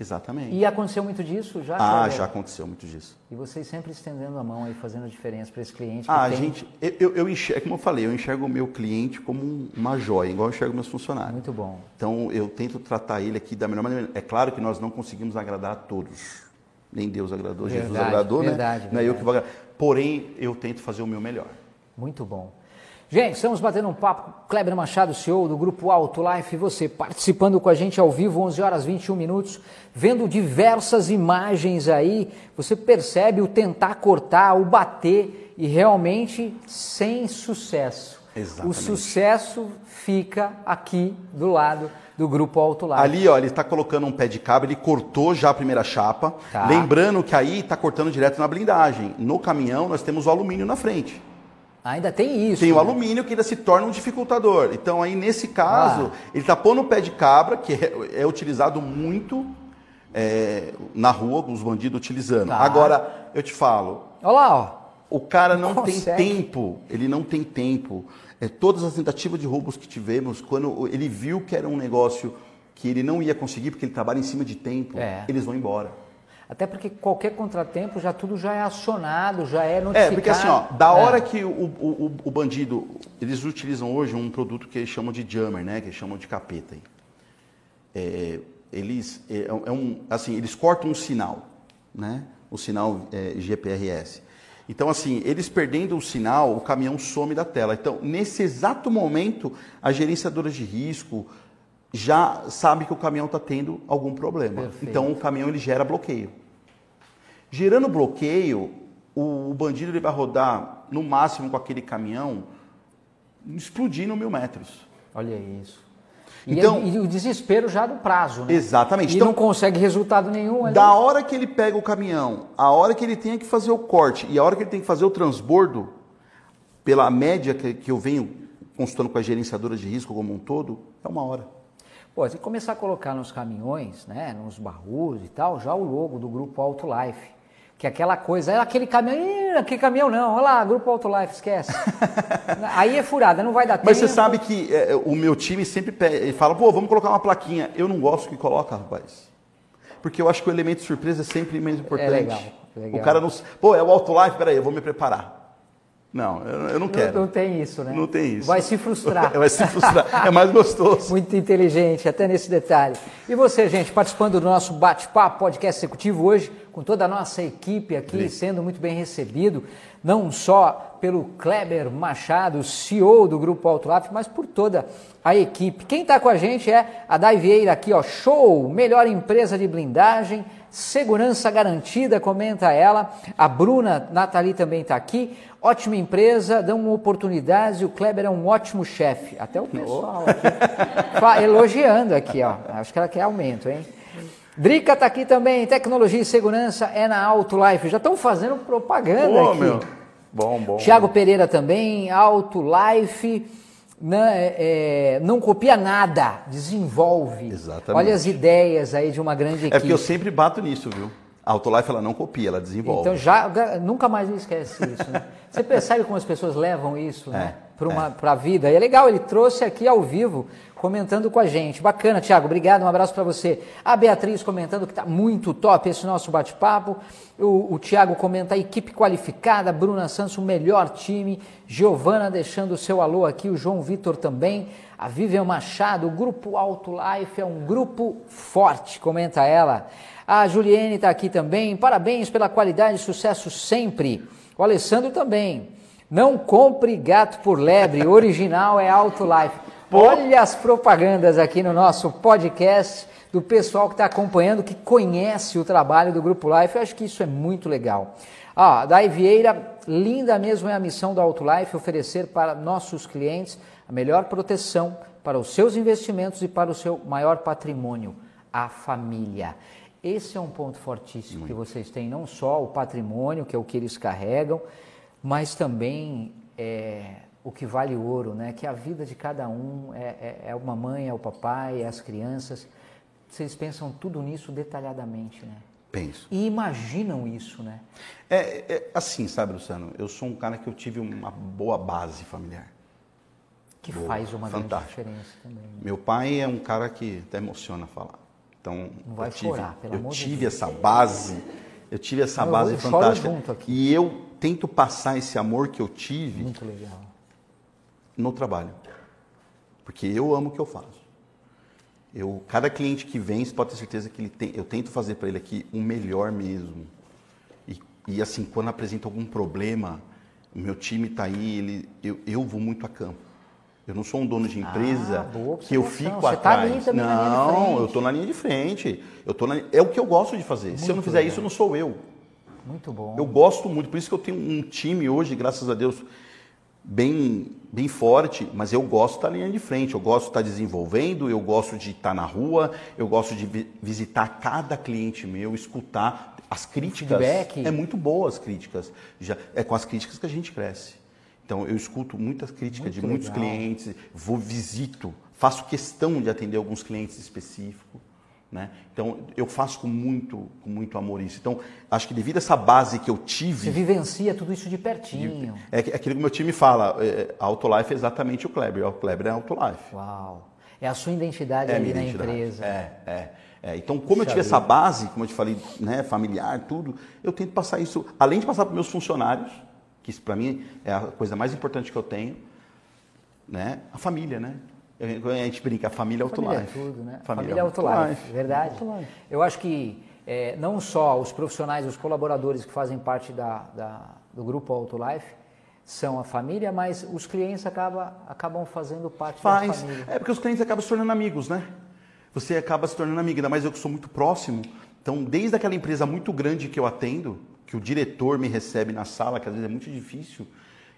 Exatamente. E aconteceu muito disso já? Ah, já aconteceu muito disso. E vocês sempre estendendo a mão aí, fazendo a diferença para esse cliente? ah, tem... gente, eu, eu enxergo, como eu falei, eu enxergo o meu cliente como uma joia, igual eu enxergo meus funcionários. Muito bom. Então, eu tento tratar ele aqui da melhor maneira. É claro que nós não conseguimos agradar a todos. Nem Deus agradou, verdade, Jesus agradou, verdade, né? Verdade. Não é eu que vou agradar. Porém, eu tento fazer o meu melhor. Muito bom. Gente, estamos batendo um papo com Kleber Machado, CEO do Grupo Auto Life, você participando com a gente ao vivo, 11 horas 21 minutos, vendo diversas imagens aí, você percebe o tentar cortar, o bater e realmente sem sucesso. Exatamente. O sucesso fica aqui do lado do Grupo Auto Life. Ali, ó, ele está colocando um pé de cabo, ele cortou já a primeira chapa, tá. lembrando que aí está cortando direto na blindagem. No caminhão nós temos o alumínio na frente. Ainda tem isso. Tem né? o alumínio que ainda se torna um dificultador. Então, aí nesse caso, ah. ele está pondo o pé de cabra, que é, é utilizado muito é, na rua, os bandidos utilizando. Tá. Agora, eu te falo. Olha lá, ó. O cara não, não tem tempo, ele não tem tempo. É, todas as tentativas de roubos que tivemos, quando ele viu que era um negócio que ele não ia conseguir, porque ele trabalha em cima de tempo, é. eles vão embora. Até porque qualquer contratempo já tudo já é acionado, já é notificado. É, porque assim, ó, da é. hora que o, o, o, bandido, eles utilizam hoje um produto que eles chamam de jammer, né, que eles chamam de capeta. É, eles, é, é, um, assim, eles cortam um sinal, né, o sinal é, GPRS. Então, assim, eles perdendo o sinal, o caminhão some da tela. Então, nesse exato momento, a gerenciadora de risco, já sabe que o caminhão está tendo algum problema. Perfeito. Então o caminhão ele gera bloqueio. Gerando bloqueio, o, o, bandido ele vai rodar no máximo com aquele caminhão explodindo mil metros. Olha isso. E, então, e o desespero já do prazo, né? Exatamente. E então, não consegue resultado nenhum. Ali. Da hora que ele pega o caminhão, a hora que ele tem que fazer o corte e a hora que ele tem que fazer o transbordo, pela média que, que eu venho consultando com as gerenciadoras de risco como um todo, é uma hora. Pô, você começar a colocar nos caminhões, né, nos baús e tal, já o logo do grupo Autolife. Que é aquela coisa, é aquele caminhão, Ih, aquele caminhão não, olha lá, grupo Autolife, esquece. Aí é furada, não vai dar tempo. Mas você sabe que é, o meu time sempre pede, fala, pô, vamos colocar uma plaquinha. Eu não gosto que coloca, rapaz. Porque eu acho que o elemento surpresa é sempre mais importante. É legal, legal. O cara não. Pô, é o Autolife, peraí, eu vou me preparar. Não, eu, eu não quero. Não, não, tem isso, né? Não tem isso. Vai se frustrar. Vai se frustrar. É mais gostoso. Muito inteligente, até nesse detalhe. E você, gente, participando do nosso bate-papo podcast executivo hoje, com toda a nossa equipe aqui, Sim. sendo muito bem recebido, não só pelo Kleber Machado, CEO do Grupo Autolaf, mas por toda a equipe. Quem está com a gente é a Dai Vieira aqui, ó, show, melhor empresa de blindagem, segurança garantida, comenta ela. A Bruna Nathalie também está aqui. Ótima empresa, dão oportunidades e o Kleber é um ótimo chefe. Até o pessoal aqui, elogiando aqui, ó. Acho que ela quer aumento, hein? Drica está aqui também, tecnologia e segurança é na Autolife. Já estão fazendo propaganda Pô, aqui. Meu. Bom, bom. Tiago Pereira também, Autolife. Né, é, não copia nada, desenvolve. Exatamente. Olha as ideias aí de uma grande equipe. É porque eu sempre bato nisso, viu? A Autolife ela não copia, ela desenvolve. Então já nunca mais esquece isso. Né? Você percebe como as pessoas levam isso né? É, para a é. vida. E é legal, ele trouxe aqui ao vivo, comentando com a gente. Bacana, Tiago, obrigado, um abraço para você. A Beatriz comentando que está muito top esse nosso bate-papo. O, o Tiago comenta a equipe qualificada, Bruna Santos, o melhor time. Giovana deixando o seu alô aqui, o João Vitor também. A Vivian Machado, o Grupo Alto Life é um grupo forte, comenta ela. A Juliene está aqui também. Parabéns pela qualidade e sucesso sempre. O Alessandro também. Não compre gato por lebre, original é Auto Life. Olha as propagandas aqui no nosso podcast do pessoal que está acompanhando, que conhece o trabalho do Grupo Life. Eu acho que isso é muito legal. Ah, Dai Vieira, linda mesmo é a missão do Auto Life, oferecer para nossos clientes a melhor proteção para os seus investimentos e para o seu maior patrimônio, a família. Esse é um ponto fortíssimo Muito. que vocês têm, não só o patrimônio, que é o que eles carregam, mas também é, o que vale ouro, né? que a vida de cada um é, é, é uma mãe, é o papai, é as crianças. Vocês pensam tudo nisso detalhadamente, né? Penso. E imaginam isso, né? É, é, assim, sabe, Luciano? Eu sou um cara que eu tive uma boa base familiar. Que boa, faz uma fantástica. grande diferença também. Né? Meu pai é um cara que até emociona falar. Então, não vai eu tive, chorar, pelo eu amor tive de essa base, eu tive essa eu base fantástica. E eu tento passar esse amor que eu tive no trabalho. Porque eu amo o que eu faço. Eu, cada cliente que vem, você pode ter certeza que ele tem, eu tento fazer para ele aqui o melhor mesmo. E, e, assim, quando apresenta algum problema, o meu time está aí, ele, eu, eu vou muito a campo. Eu não sou um dono de empresa ah, que eu fico você tá atrás. Tá não, eu estou na linha de frente. Eu tô na... É o que eu gosto de fazer. Muito Se eu não fizer legal. isso, não sou eu. Muito bom. Eu gosto muito, por isso que eu tenho um time hoje, graças a Deus, bem, bem forte, mas eu gosto na linha de frente, eu gosto de estar desenvolvendo, eu gosto de estar na rua, eu gosto de visitar cada cliente meu, escutar as críticas. Feedback. É muito boa as críticas. Já, é com as críticas que a gente cresce. Então, eu escuto muitas críticas Muito de muitos legal. clientes, vou, visito, faço questão de atender alguns clientes específicos. Né? Então, eu faço com muito, com muito amor isso. Então, acho que devido a essa base que eu tive. Você vivencia tudo isso de pertinho. É, é aquilo que o meu time fala: é, Autolife é exatamente o Kleber. O Kleber é Autolife. Uau! É a sua identidade é ali na empresa. É, é. É, então, como eu tive essa base, como eu te falei, né, familiar, tudo, eu tento passar isso, além de passar para os meus funcionários, que isso para mim é a coisa mais importante que eu tenho, né? A família, né? A gente brinca, a família é Autolife. Família é tudo, né? Família, família é Autolife, verdade. Autolife. Eu acho que é, não só os profissionais, os colaboradores que fazem parte da, da, do grupo Autolife são a família, mas os clientes acaba, acabam fazendo parte Faz. da família. É porque os clientes acabam se tornando amigos, né? Você acaba se tornando amigo, ainda mais eu que sou muito próximo. Então, desde aquela empresa muito grande que eu atendo, que o diretor me recebe na sala, que às vezes é muito difícil,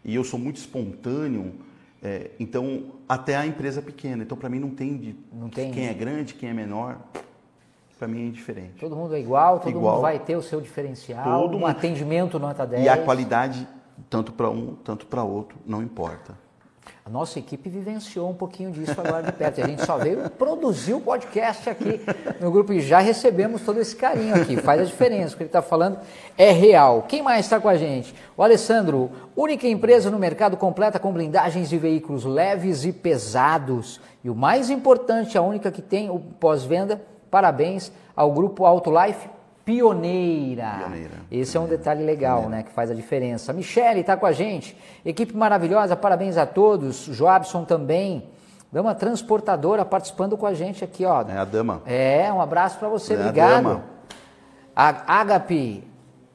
e eu sou muito espontâneo, É, então, até a empresa pequena. Então, para mim, não tem, de, Não tem- quem é grande, quem é menor. Para mim é indiferente. Todo mundo é igual, todo Igual. mundo vai ter o seu diferencial, Todo um mundo. atendimento nota 10. E a qualidade, tanto para um, tanto para outro, não importa. A nossa equipe vivenciou um pouquinho disso agora de perto. A gente só veio produzir o podcast aqui no grupo e já recebemos todo esse carinho aqui. Faz a diferença. O que ele está falando é real. Quem mais está com a gente? O Alessandro, única empresa no mercado completa com blindagens de veículos leves e pesados. E o mais importante, a única que tem o pós-venda. Parabéns ao grupo Autolife Pioneira. Pioneira. Esse é um detalhe legal, né, que faz a diferença. Michele está com a gente. Equipe maravilhosa, parabéns a todos. Joabson também. Dama transportadora participando com a gente aqui, ó. É a dama. É, um abraço para você, É a obrigado. dama. A Agape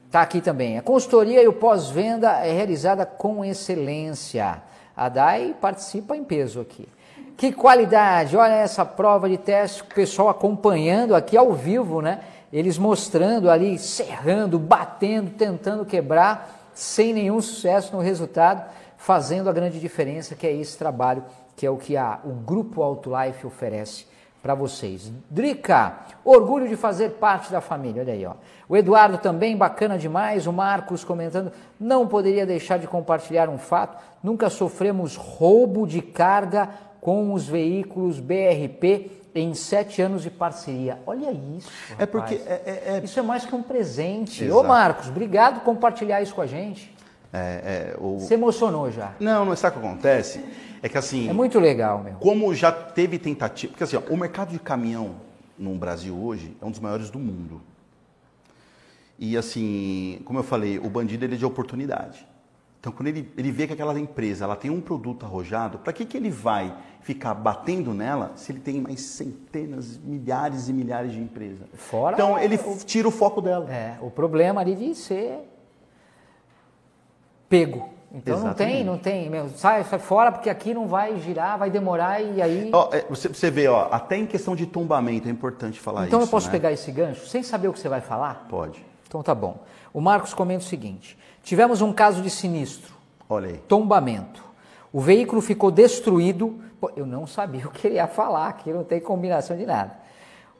está aqui também. A consultoria e o pós-venda é realizada com excelência. A DAI participa em peso aqui. Que qualidade! Olha essa prova de teste, o pessoal acompanhando aqui ao vivo, né? Eles mostrando ali, serrando, batendo, tentando quebrar, sem nenhum sucesso no resultado, fazendo a grande diferença, que é esse trabalho, que é o que a, o Grupo Autolife oferece para vocês. Drica, orgulho de fazer parte da família, olha aí, ó. O Eduardo também, bacana demais. O Marcos comentando, não poderia deixar de compartilhar um fato. Nunca sofremos roubo de carga com os veículos BRP em sete anos de parceria. Olha isso. É porque rapaz. é- é- é- Isso é mais que um presente. Ô Exato. Marcos, obrigado por compartilhar isso com a gente. É, é, o... Se emocionou já. Não, não sabe o que acontece? É que assim, É muito legal, meu. como já teve tentativa. Porque assim, ó, o mercado de caminhão no Brasil hoje é um dos maiores do mundo. E assim, como eu falei, o bandido ele é de oportunidade. Então, quando ele, ele vê que aquela empresa ela tem um produto arrojado, para que, que ele vai ficar batendo nela se ele tem mais centenas, milhares e milhares de empresas? Fora então, o- ele tira o foco dela. É, o problema ali de ser pego. Então não tem, Exatamente. não tem, meu, sai, sai fora porque aqui não vai girar, vai demorar e aí. Ó, é, você, você vê, ó, até em questão de tombamento é importante falar então isso. eu posso né? pegar esse gancho sem saber o que você vai falar? Pode. Então tá bom. O Marcos comenta o seguinte: tivemos um caso de sinistro, Olha aí. tombamento. O veículo ficou destruído. Pô, eu não sabia o que ele ia falar, aqui não tem combinação de nada.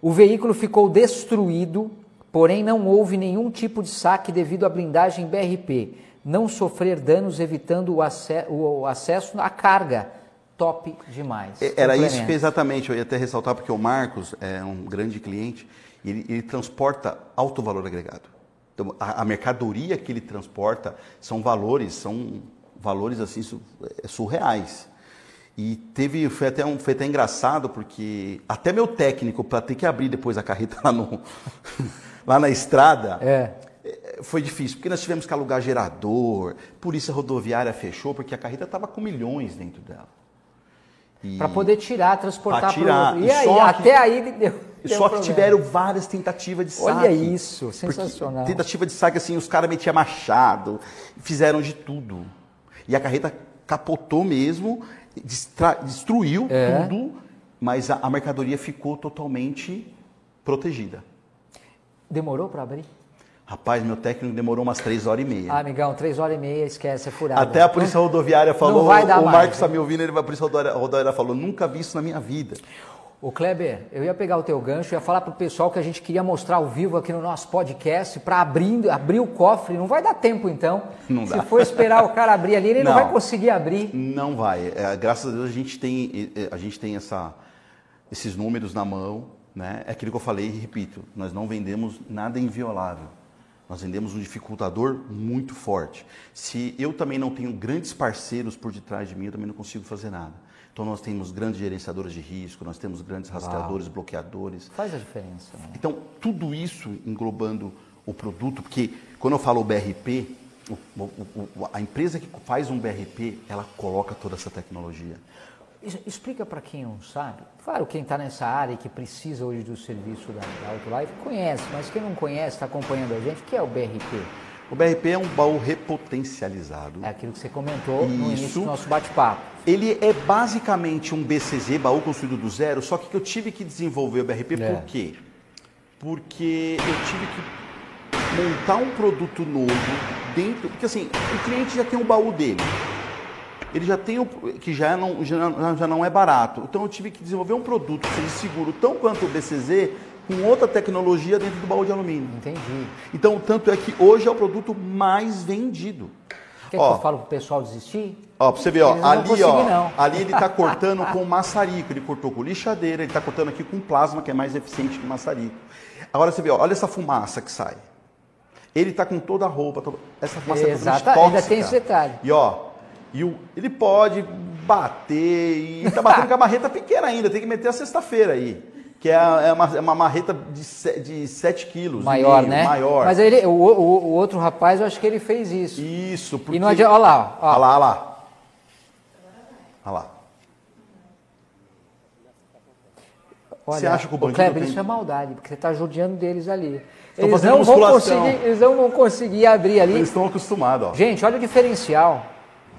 O veículo ficou destruído, porém não houve nenhum tipo de saque devido à blindagem BRP. Não sofrer danos, evitando o, o acesso à carga. Top demais. Era isso que exatamente, eu ia até ressaltar, porque o Marcos é um grande cliente ele, ele transporta alto valor agregado. Então, a, a mercadoria que ele transporta são valores, são valores assim é, surreais. E teve, foi até, um, foi até engraçado, porque até meu técnico, para ter que abrir depois a carreta lá, no, lá na estrada, É. é, foi difícil, porque nós tivemos que alugar gerador, polícia rodoviária fechou, porque a carreta estava com milhões dentro dela. Para poder tirar, transportar para outro. E, E aí, que- até aí deu Só que problema. tiveram várias tentativas de saque. Olha isso, sensacional. Tentativa de saque, assim, os caras metiam machado, fizeram de tudo. E a carreta capotou mesmo, destruiu É. tudo, mas a, a mercadoria ficou totalmente protegida. Demorou para abrir? Rapaz, meu técnico demorou umas três horas e meia. Ah, amigão, três horas e meia, esquece, é furado. Até a polícia rodoviária falou, o Marcos está me ouvindo, ele vai, a polícia rodoviária, rodoviária falou, nunca vi isso na minha vida. Ô Kleber, eu ia pegar o teu gancho, ia falar pro pessoal que a gente queria mostrar ao vivo aqui no nosso podcast para abrir, abrir o cofre. Não vai dar tempo então. Não Se dá. for esperar o cara abrir ali, ele não, Não. vai conseguir abrir. Não vai. É, graças a Deus a gente tem, a gente tem essa, esses números na mão. Né? É aquilo que eu falei e repito: nós não vendemos nada inviolável. Nós vendemos um dificultador muito forte. Se eu também não tenho grandes parceiros por detrás de mim, eu também não consigo fazer nada. Então nós temos grandes gerenciadores de risco, nós temos grandes rastreadores, bloqueadores. Faz a diferença. Né? Então, tudo isso englobando o produto, porque quando eu falo BRP, o- o- o- a empresa que faz um BRP, ela coloca toda essa tecnologia. Explica para quem não sabe. Claro, quem está nessa área e que precisa hoje do serviço da, da Autolife conhece, mas quem não conhece, está acompanhando a gente, o que é o BRP? O BRP é um baú repotencializado. É aquilo que você comentou no início Isso. do nosso bate-papo. Ele é basicamente um BCZ, baú construído do zero, só que eu tive que desenvolver o BRP É. por quê? Porque eu tive que montar um produto novo dentro. Porque assim, o cliente já tem um baú dele. ele já tem o que já não, já, já não é barato. Então eu tive que desenvolver um produto que seja seguro tão quanto o BCZ com outra tecnologia dentro do baú de alumínio. Entendi. Então, tanto é que hoje é o produto mais vendido. Quer que eu falo pro pessoal desistir? Ó, pra você ver, ó, Eles ali, ó, não. ali ele tá cortando com maçarico, ele cortou com lixadeira, ele tá cortando aqui com plasma, que é mais eficiente que maçarico. Agora você vê, ó, olha essa fumaça que sai. Ele tá com toda a roupa, toda- essa fumaça é Exato, totalmente tóxica. ainda tem esse detalhe. E ó, e o- ele pode bater, e tá batendo com a marreta pequena ainda, tem que meter a sexta-feira aí. Que é, é uma, é uma marreta de, se- de 7 quilos. Maior, meio, né? Maior. Mas ele, o, o- o outro rapaz, eu acho que ele fez isso. Isso, porque... E não adianta. Olha lá, ó. Olha lá, olha lá. Olha lá. Olha, Você acha que o bandido Kleber, tem- isso é maldade, porque você está judiando deles ali. Estão Eles não, vão conseguir, eles não vão conseguir abrir ali. Eles estão acostumados, ó. Gente, olha o diferencial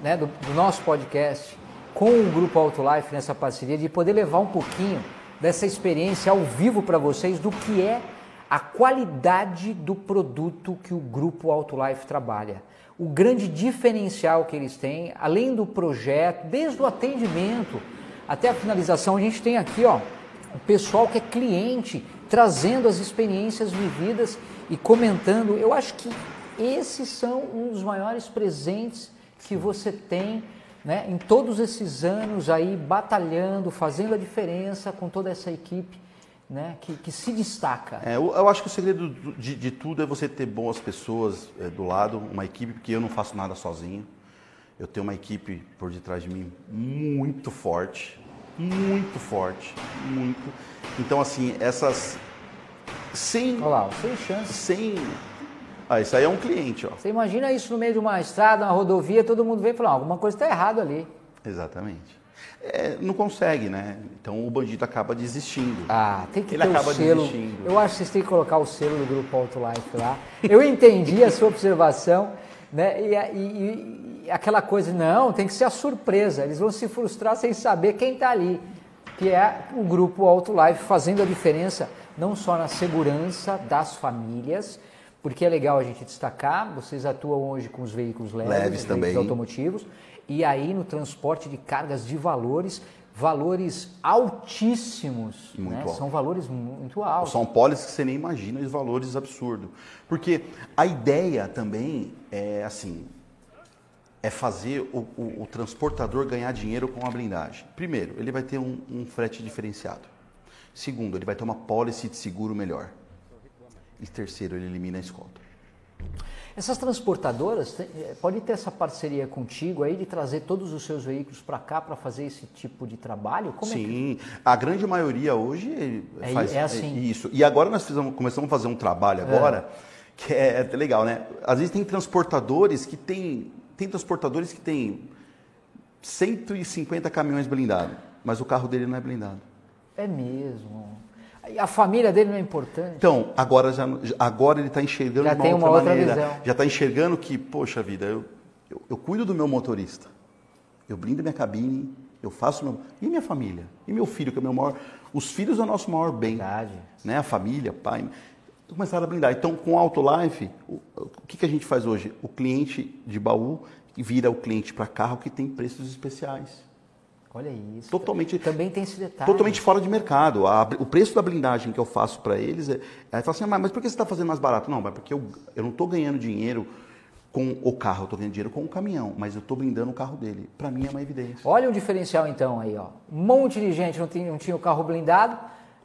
né, do, do nosso podcast com o Grupo Autolife nessa parceria, de poder levar um pouquinho dessa experiência ao vivo para vocês do que é a qualidade do produto que o Grupo Autolife trabalha. O grande diferencial que eles têm, além do projeto, desde o atendimento até a finalização, a gente tem aqui, ó, o pessoal que é cliente trazendo as experiências vividas e comentando. Eu acho que esses são um dos maiores presentes que você tem né, em todos esses anos aí batalhando, fazendo a diferença com toda essa equipe né, que, que se destaca. É, eu, eu acho que o segredo do- de, de tudo é você ter boas pessoas é, do lado, uma equipe, porque eu não faço nada sozinho. Eu tenho uma equipe por detrás de mim muito forte, muito forte, muito. Então, assim, essas. Sem. Olha lá, sem chance. Sem. Ah, isso aí é um cliente, ó. Você imagina isso no meio de uma estrada, uma rodovia, todo mundo vem e fala, "Ah, alguma coisa está errada ali. Exatamente. É, não consegue, né? Então o bandido acaba desistindo. Ah, tem que Ele ter acaba o selo. desistindo. Eu acho que vocês têm que colocar o selo do Grupo Auto Life lá. Eu entendi a sua observação, né? E, e- e aquela coisa, não, tem que ser a surpresa. Eles vão se frustrar sem saber quem está ali. Que é o Grupo Auto Life fazendo a diferença não só na segurança das famílias, porque é legal a gente destacar, vocês atuam hoje com os veículos leves, Leves os veículos também. automotivos, e aí no transporte de cargas de valores, valores altíssimos, Muito né? alto. são valores muito altos. São pólices que você nem imagina os valores absurdos. Porque a ideia também é assim, é fazer o, o- o transportador ganhar dinheiro com a blindagem. Primeiro, ele vai ter um, um frete diferenciado. Segundo, ele vai ter uma pólice de seguro melhor. E terceiro, ele elimina a escolta. Essas transportadoras tem- eh, pode ter essa parceria contigo aí de trazer todos os seus veículos para cá para fazer esse tipo de trabalho? Como é que- Sim, a grande maioria hoje É- faz é assim. É. isso. E agora nós fizemos- começamos a fazer um trabalho agora que é, é legal, né? Às vezes tem transportadores que tem tem transportadores que tem 150 caminhões blindados, mas o carro dele não é blindado. É mesmo. A família dele não é importante? Então, agora, já, agora ele está enxergando Já de uma tem outra, uma outra maneira. visão. Já está enxergando que, poxa vida, eu, eu, eu cuido do meu motorista. Eu blindo minha cabine, eu faço meu. E minha família? E meu filho, que é o meu maior. Os filhos é o nosso maior bem. Verdade. Né? A família, pai. Começaram a blindar. Então, com a Autolife, o, o que, que a gente faz hoje? O cliente de baú vira o cliente para carro que tem preços especiais. Olha isso. Totalmente. Também tem esse detalhe. Totalmente fora de mercado. A- o preço da blindagem que eu faço para eles é. Fala assim, "Ah, mas por que você está fazendo mais barato? Não, mas porque eu, eu não estou ganhando dinheiro com o carro, eu estou ganhando dinheiro com o caminhão, mas eu estou blindando o carro dele. Para mim é uma evidência. Olha o diferencial então aí, ó. Um monte de gente não tinha, não tinha o carro blindado,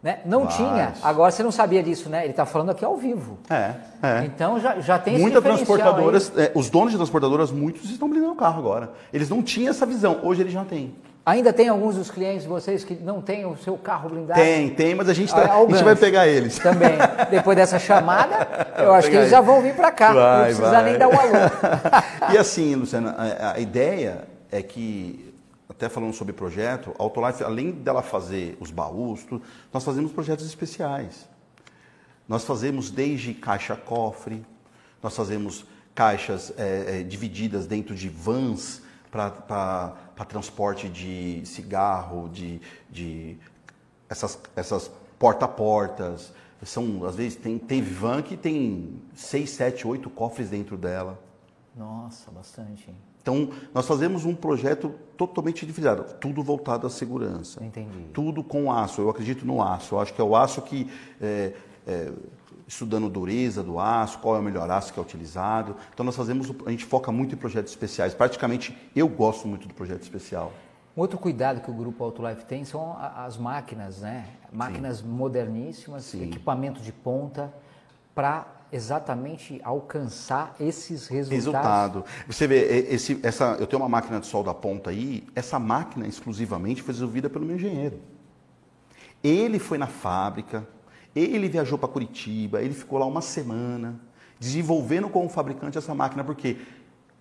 né? Não Vários. tinha. Agora você não sabia disso, né? Ele está falando aqui ao vivo. É, é. Então já, já tem Muitas transportadoras, é, os donos de transportadoras, muitos estão blindando o carro agora. Eles não tinham essa visão, hoje eles já têm. Ainda tem alguns dos clientes de vocês que não têm o seu carro blindado? Tem, tem, mas a gente, tá- o a gente vai pegar eles. Também. Depois dessa chamada, eu acho que eles já vão vir para cá. não Vai, precisa vai. nem dar um alô. e assim, Luciana, a, a ideia é que, até falando sobre projeto, a Autolife, além dela fazer os baús, tudo, nós fazemos projetos especiais. Nós fazemos desde caixa-cofre, nós fazemos caixas é, é, divididas dentro de vans para transporte de cigarro, de, de essas, essas porta-portas. São, às vezes, tem, tem van que tem seis, sete, oito cofres dentro dela. Nossa, bastante. Então, nós fazemos um projeto totalmente diferenciado, tudo voltado à segurança. Entendi. Tudo com aço, eu acredito no aço. Eu acho que é o aço que, é, é, estudando dureza do aço, qual é o melhor aço que é utilizado. Então, nós fazemos, a gente foca muito em projetos especiais. Praticamente, eu gosto muito do projeto especial. Um outro cuidado que o grupo Autolife tem são as máquinas, né? Máquinas Sim. moderníssimas, Sim. equipamento de ponta para exatamente alcançar esses resultados. Resultado. Você vê, esse, essa, eu tenho uma máquina de sol da ponta aí, essa máquina exclusivamente foi desenvolvida pelo meu engenheiro. Ele foi na fábrica, ele viajou para Curitiba, ele ficou lá uma semana, desenvolvendo com o fabricante essa máquina, porque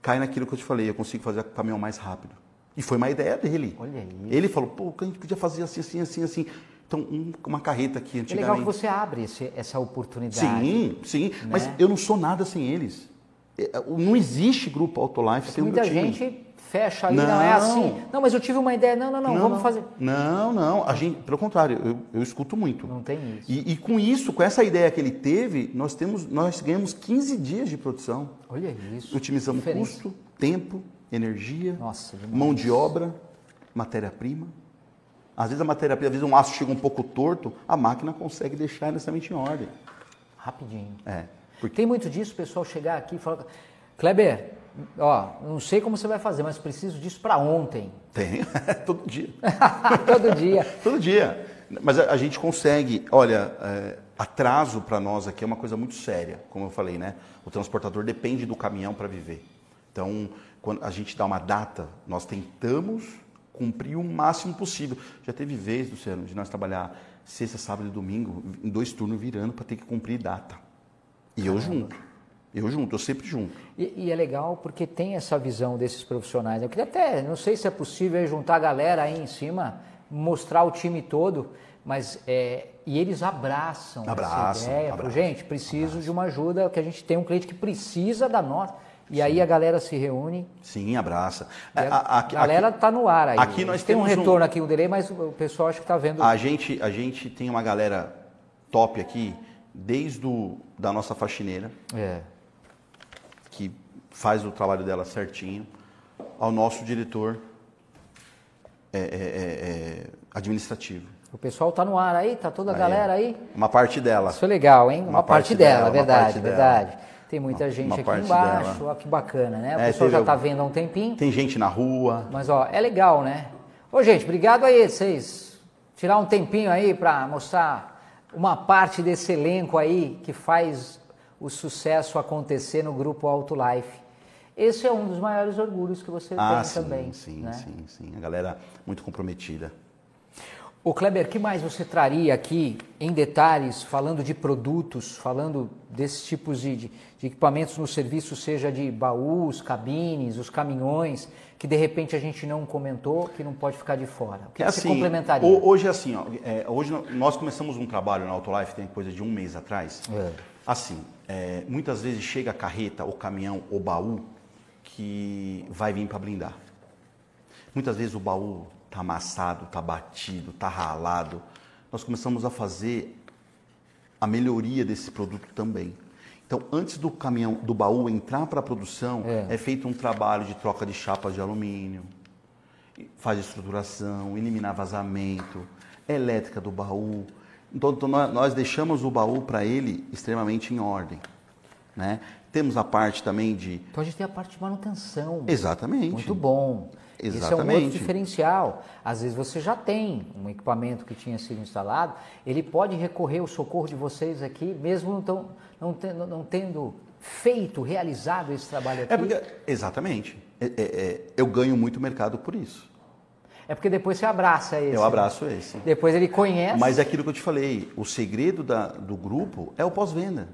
cai naquilo que eu te falei, eu consigo fazer o caminhão mais rápido. E foi uma ideia dele. Olha isso. Ele falou, pô, a gente podia fazer assim, assim, assim, assim. Então, um, uma carreta aqui antigamente. É legal que você abre esse, essa oportunidade. Sim, sim. Né? Mas eu não sou nada sem eles. É, não existe grupo Autolife é sem Muita gente fecha ali, não. não. é assim. Não, mas eu tive uma ideia. Não, não, não, não vamos fazer. Não, não. A gente, pelo contrário, eu, eu escuto muito. Não tem isso. E, e, com isso, com essa ideia que ele teve, nós temos, nós ganhamos 15 dias de produção. Olha isso. Otimizamos custo, tempo, energia, Nossa, mão de obra, matéria-prima. Às vezes a matéria-prima, às vezes um aço chega um pouco torto, a máquina consegue deixar necessariamente em ordem. Rapidinho. É. Porque... Tem muito disso, o pessoal chegar aqui e falar, Kleber, ó, não sei como você vai fazer, mas preciso disso para ontem. Tem, todo dia. todo dia. todo dia. Mas a, a gente consegue, olha, é, atraso para nós aqui é uma coisa muito séria, como eu falei, né? O transportador depende do caminhão para viver. Então, quando a gente dá uma data, nós tentamos cumprir o máximo possível. Já teve vez, Luciano, de nós trabalhar sexta, sábado e domingo, em dois turnos virando para ter que cumprir data. E Caramba. eu junto. Eu junto, eu sempre junto. E, e, é legal porque tem essa visão desses profissionais. Eu queria até, não sei se é possível juntar a galera aí em cima, mostrar o time todo, mas é, e eles abraçam, abraçam essa ideia. Abraçam, gente, preciso abraçam. de uma ajuda, que a gente tem um cliente que precisa da nossa. E Sim. aí a galera se reúne. Sim, abraça. A, a, a, galera está no ar aí. Aqui nós tem um retorno um... aqui, um delay, mas o pessoal acho que está vendo. A gente, a gente tem uma galera top aqui, desde o, da nossa faxineira, é. Faz o trabalho dela certinho, ao nosso diretor é, é, é, é administrativo. O pessoal está no ar aí, tá toda a galera aí. Uma parte dela. Isso é legal, hein? Uma, uma parte, parte, dela, dela verdade, parte verdade. Dela. Tem muita uma, gente uma aqui embaixo, olha que bacana, né? O é, pessoal já está vendo há um tempinho. Tem gente na rua. Mas ó, é legal, né? Ô gente, obrigado aí vocês tirar um tempinho aí para mostrar uma parte desse elenco aí que faz o sucesso acontecer no grupo Auto Life. Esse é um dos maiores orgulhos que você ah, tem sim, também. Sim, né? sim, sim. A galera muito comprometida. O Kleber, que mais você traria aqui em detalhes, falando de produtos, falando desses tipos de, de, de, equipamentos no serviço, seja de baús, cabines, os caminhões, que de repente a gente não comentou, que não pode ficar de fora? O que, é que assim, você complementaria? Hoje é assim, ó, é, hoje nós começamos um trabalho na Autolife, tem coisa de um mês atrás. É. Assim, é, muitas vezes chega a carreta, o caminhão, o baú, que vai vir para blindar. Muitas vezes o baú está amassado, está batido, está ralado. Nós começamos a fazer a melhoria desse produto também. Então, antes do caminhão, do baú entrar para a produção, é. é. feito um trabalho de troca de chapas de alumínio, faz estruturação, eliminar vazamento, elétrica do baú. Então, nós deixamos o baú para ele extremamente em ordem. Né? Temos a parte também de. Então a gente tem a parte de manutenção. Exatamente. Muito bom. Exatamente. Esse é um outro diferencial. Às vezes você já tem um equipamento que tinha sido instalado, ele pode recorrer ao socorro de vocês aqui, mesmo não, tão, não, tendo, não tendo feito, realizado esse trabalho aqui. É porque, exatamente. É, é, é, eu ganho muito mercado por isso. É porque depois você abraça esse. Eu abraço né? esse. Depois ele conhece. Mas é aquilo que eu te falei, o segredo da, do grupo é o pós-venda.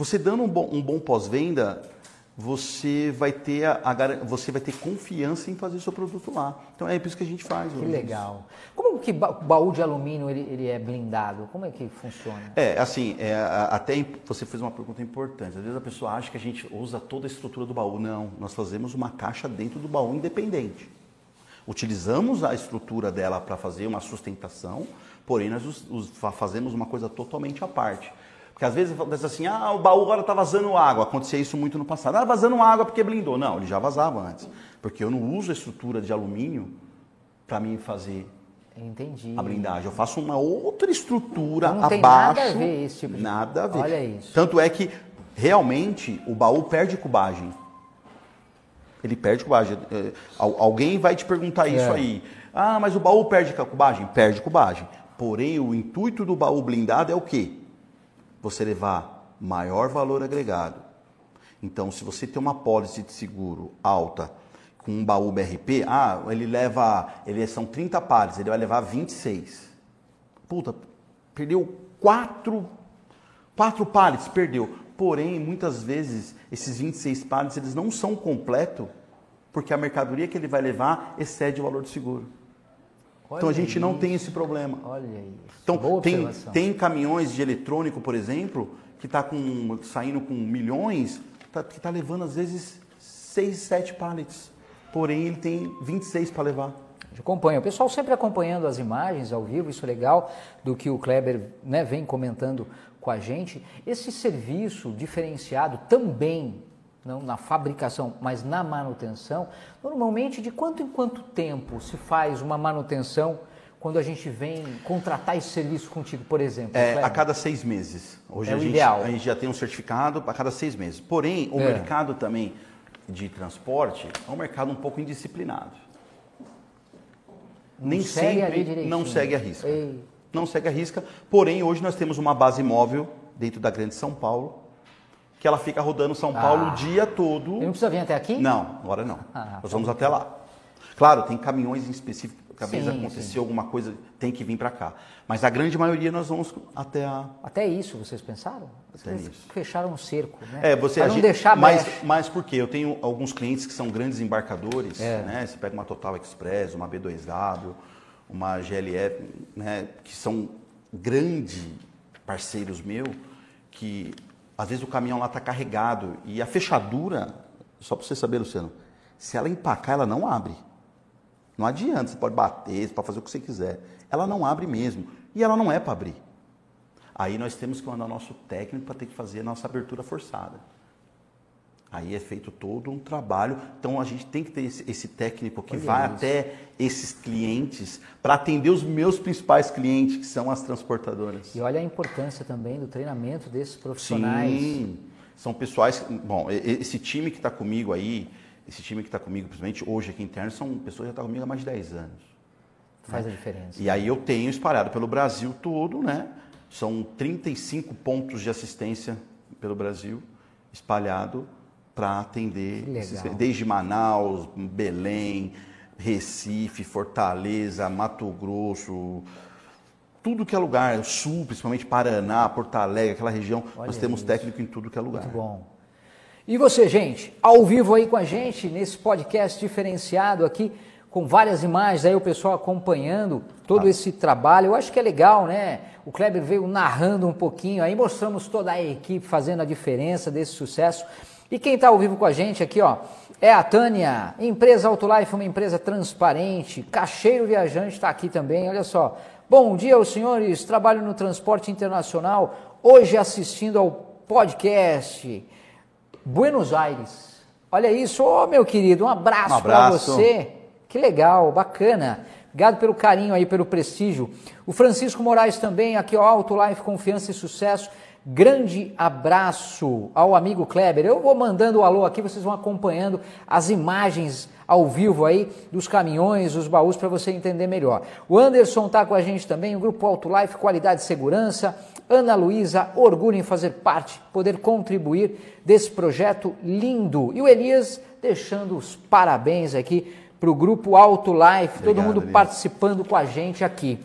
Você dando um bom, um bom pós-venda, você vai ter a, a, você vai ter confiança em fazer seu produto lá. Então é isso que a gente faz. Que legal. Como que baú de alumínio ele, ele, é blindado? Como é que funciona? É assim, é, até você fez uma pergunta importante. Às vezes a pessoa acha que a gente usa toda a estrutura do baú. Não, nós fazemos uma caixa dentro do baú independente. Utilizamos a estrutura dela para fazer uma sustentação, porém nós fazemos uma coisa totalmente à parte. Porque às vezes acontece assim, ah, o baú agora está vazando água. Acontecia isso muito no passado. Ah, vazando água porque blindou. Não, ele já vazava antes. Porque eu não uso a estrutura de alumínio para mim fazer Entendi. a blindagem. Eu faço uma outra estrutura Então não abaixo. nada a ver esse tipo de- Nada a ver. Olha isso. Tanto é que realmente o baú perde cubagem. Ele perde cubagem. É, al- alguém vai te perguntar isso É. aí. Ah, mas o baú perde cubagem? Perde cubagem. Porém, o intuito do baú blindado é o quê? Você levar maior valor agregado. Então, se você tem uma pólice de seguro alta com um baú BRP, ah, ele leva, ele são 30 pares, ele vai levar 26. Puta, perdeu quatro, quatro pallets, perdeu. Porém, muitas vezes, esses 26 pallets, eles não são completos, porque a mercadoria que ele vai levar excede o valor do seguro. Então, a Olha gente não isso. tem esse problema. Olha isso. Então, Boa tem, observação. tem caminhões de eletrônico, por exemplo, que está saindo com milhões, tá- que está levando, às vezes, 6, 7 pallets. Porém, ele tem 26 para levar. Acompanha. O pessoal sempre acompanhando as imagens ao vivo, isso é legal, do que o Kleber né, vem comentando com a gente. Esse serviço diferenciado também, não na fabricação, mas na manutenção, normalmente de quanto em quanto tempo se faz uma manutenção quando a gente vem contratar esse serviço contigo, por exemplo? É, a cada seis meses. Hoje É a, gente, ideal. a gente já tem um certificado a cada seis meses. Porém, o É. mercado também de transporte é um mercado um pouco indisciplinado. Não Nem sempre não segue a risca. Ei. Não segue a risca. Porém, hoje nós temos uma base móvel dentro da Grande São Paulo, que ela fica rodando São Paulo Ah. o dia todo. Ele não precisa vir até aqui? Não, agora não. Ah, Nós vamos até lá. Claro, tem caminhões em específico, vezes Sim, aconteceu alguma coisa, tem que vir para cá. Mas a grande maioria nós vamos até a. Até isso vocês pensaram? Até Vocês isso. fecharam um cerco, né? É, você Pra a não gente- deixar mas, brecha. mas por quê? Eu tenho alguns clientes que são grandes embarcadores, É. né? Você pega uma Total Express, uma B2W, uma GLF, né? Que são grandes parceiros meus, que às vezes o caminhão lá está carregado e a fechadura, só para você saber, Luciano, se ela empacar, ela não abre. Não adianta, você pode bater, você pode fazer o que você quiser. Ela não abre mesmo. E ela não é para abrir. Aí nós temos que mandar nosso técnico para ter que fazer a nossa abertura forçada. Aí é feito todo um trabalho. Então a gente tem que ter esse, esse técnico que Olha vai isso. até esses clientes para atender os meus principais clientes, que são as transportadoras. E olha a importância também do treinamento desses profissionais. Sim, são pessoais. Bom, esse time que está comigo aí, esse time que está comigo, principalmente hoje aqui interno, são pessoas que já estão comigo há mais de 10 anos. Faz a diferença. E aí eu tenho espalhado pelo Brasil todo, né? São 35 pontos de assistência pelo Brasil, espalhado para atender, legal. desde Manaus, Belém, Recife, Fortaleza, Mato Grosso, tudo que é lugar, Sul, principalmente Paraná, Porto Alegre, aquela região, Olha nós temos isso. técnico em tudo que é lugar. Muito bom. E você, gente, ao vivo aí com a gente, nesse podcast diferenciado aqui, com várias imagens, aí o pessoal acompanhando todo esse trabalho. Eu acho que é legal, né? O Kleber veio narrando um pouquinho, aí mostramos toda a equipe fazendo a diferença desse sucesso. E quem está ao vivo com a gente aqui, ó, é a Tânia, empresa Autolife, uma empresa transparente, Cacheiro Viajante está aqui também, olha só. Bom dia aos senhores, trabalho no transporte internacional, hoje assistindo ao podcast Buenos Aires. Olha isso, ô meu querido, um abraço, Um para abraço. você. Que legal, bacana. Obrigado pelo carinho aí, pelo prestígio. O Francisco Moraes também, aqui, ó, Auto Life, confiança e sucesso. Grande abraço ao amigo Kleber. Eu vou mandando o alô aqui, vocês vão acompanhando as imagens ao vivo aí dos caminhões, dos baús, para você entender melhor. O Anderson está com a gente também, o Grupo Auto Life, Qualidade e Segurança. Ana Luísa, orgulho em fazer parte, poder contribuir desse projeto lindo. E o Elias deixando os parabéns aqui para o Grupo Auto Life, todo Obrigado, mundo Elias. participando com a gente aqui.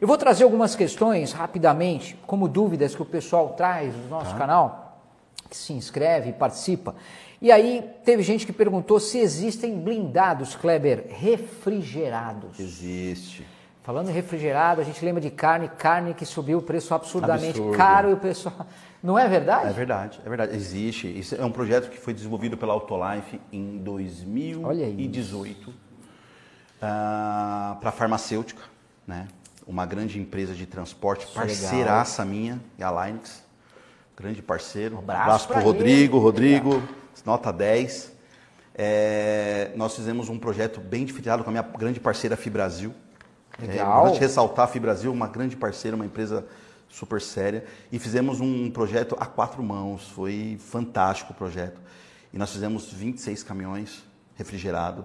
Eu vou trazer algumas questões rapidamente, como dúvidas que o pessoal traz no nosso canal, que se inscreve e participa. E aí teve gente que perguntou se existem blindados, Kleber, refrigerados. Existe. Falando em refrigerado, a gente lembra de carne, carne que subiu o preço absurdamente Absurdo. caro e o pessoal. Não é verdade? É verdade, é verdade. Existe. Isso é um projeto que foi desenvolvido pela Autolife em 2018 para a farmacêutica, né? Uma grande empresa de transporte, é legal. parceiraça minha, a Linux. grande parceiro. Um abraço para o Rodrigo. Ele. Rodrigo, Legal. nota 10. É, nós fizemos um projeto bem diferenciado com a minha grande parceira Fibrasil. Legal. É, ressaltar a Fibrasil, uma grande parceira, uma empresa super séria. E fizemos um projeto a quatro mãos. Foi fantástico o projeto. E nós fizemos 26 caminhões refrigerados.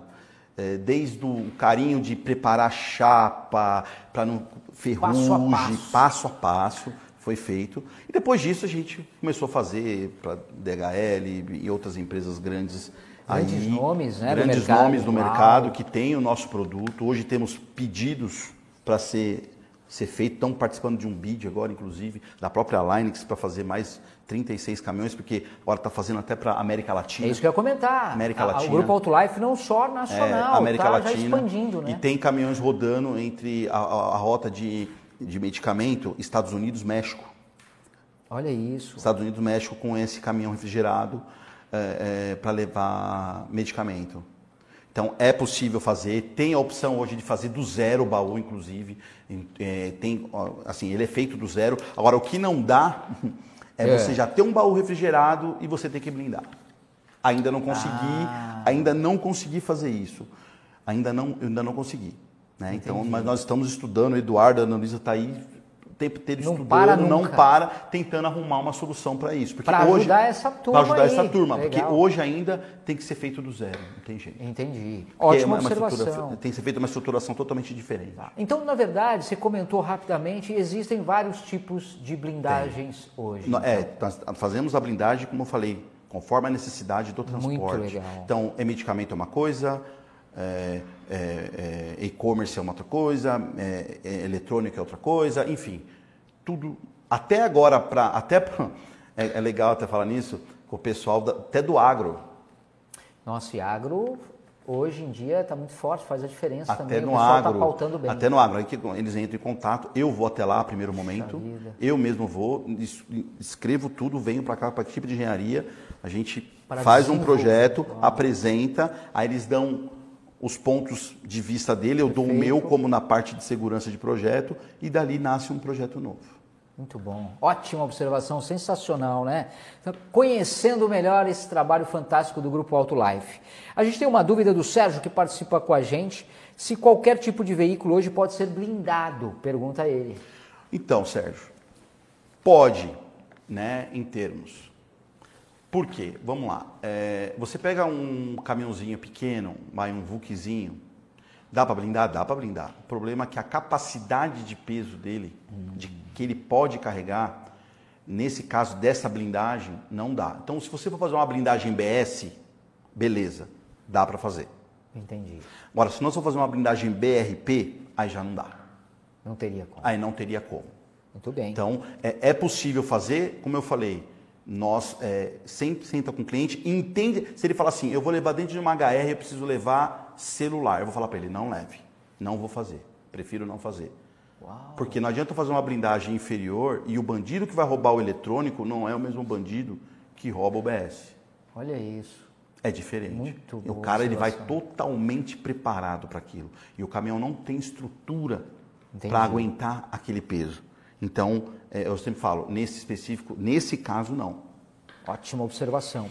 É, desde o carinho de preparar chapa, para não ferrugem, passo a passo. passo a passo foi feito. E depois disso a gente começou a fazer para DHL e outras empresas grandes. Grandes aí, nomes, né? Grandes do mercado, nomes no mercado que tem o nosso produto. Hoje temos pedidos para ser, ser feito. Estão participando de um bid agora, inclusive, da própria Linux para fazer mais 36 caminhões, porque agora está fazendo até para América Latina. É isso que eu ia comentar. América Latina. O Grupo Autolife não só nacional, é, América tá Latina, já expandindo, né? E tem caminhões rodando entre a, a, a rota de de medicamento Estados Unidos, México. Olha isso. Estados Unidos, México com esse caminhão refrigerado é, é, para levar medicamento. Então é possível fazer, tem a opção hoje de fazer do zero o baú, inclusive. É, tem, assim, ele é feito do zero. Agora o que não dá é, é, você já ter um baú refrigerado e você ter que blindar. Ainda não consegui, ah. ainda não consegui fazer isso. Ainda não, ainda não consegui. Né? Então, mas nós estamos estudando, o Eduardo, a Ana está aí tempo inteiro não estudando, para não para, tentando arrumar uma solução para isso. Para ajudar essa turma. Para ajudar aí. essa turma, Legal. porque hoje ainda tem que ser feito do zero, não tem jeito. Entendi. Porque Ótima é uma, observação. Tem que ser feita uma estruturação totalmente diferente. Tá. Então, na verdade, você comentou rapidamente, existem vários tipos de blindagens tem. hoje. Não, é, então. É, nós fazemos a blindagem, como eu falei, conforme a necessidade do transporte. Então, é medicamento é uma coisa, é, é, é, e-commerce é uma outra coisa, é, é, eletrônica é outra coisa, enfim, tudo. Até agora, pra, até pra, é, é, legal até falar nisso, com o pessoal da, até do agro. Nossa, e agro hoje em dia está muito forte, faz a diferença até também. No o pessoal está pautando bem. Até no agro, aí que eles entram em contato, eu vou até lá, primeiro momento, eu mesmo vou, escrevo tudo, venho para cá para a equipe de engenharia, a gente para faz um projeto, apresenta, aí eles dão os pontos de vista dele, eu Perfeito. dou o meu como na parte de segurança de projeto e dali nasce um projeto novo. Muito bom. Ótima observação, sensacional, né? Então, conhecendo melhor esse trabalho fantástico do Grupo Auto Life. A gente tem uma dúvida do Sérgio que participa com a gente. Se qualquer tipo de veículo hoje pode ser blindado? Pergunta ele. Então, Sérgio, pode, né, em termos. Por quê? Vamos lá. É, você pega um caminhãozinho pequeno, vai um Vukizinho, dá para blindar? Dá para blindar. O problema é que a capacidade de peso dele, de que ele pode carregar, nesse caso dessa blindagem, não dá. Então, se você for fazer uma blindagem BS, beleza, dá para fazer. Entendi. Agora, se nós for fazer uma blindagem BRP, aí já não dá. Não teria como. Aí não teria como. Muito bem. Então, é, é possível fazer, como eu falei, nós é, sempre senta com o cliente e entende. Se ele fala assim, eu vou levar dentro de uma HR, eu preciso levar celular. Eu vou falar para ele, não leve. Não vou fazer. Prefiro não fazer. Uau. Porque não adianta fazer uma blindagem inferior e o bandido que vai roubar o eletrônico não é o mesmo bandido que rouba o BS. Olha isso. É diferente. Muito e o cara ele vai totalmente preparado para aquilo. E o caminhão não tem estrutura para aguentar aquele peso. Então, eu sempre falo, nesse específico, nesse caso, não. Ótima observação.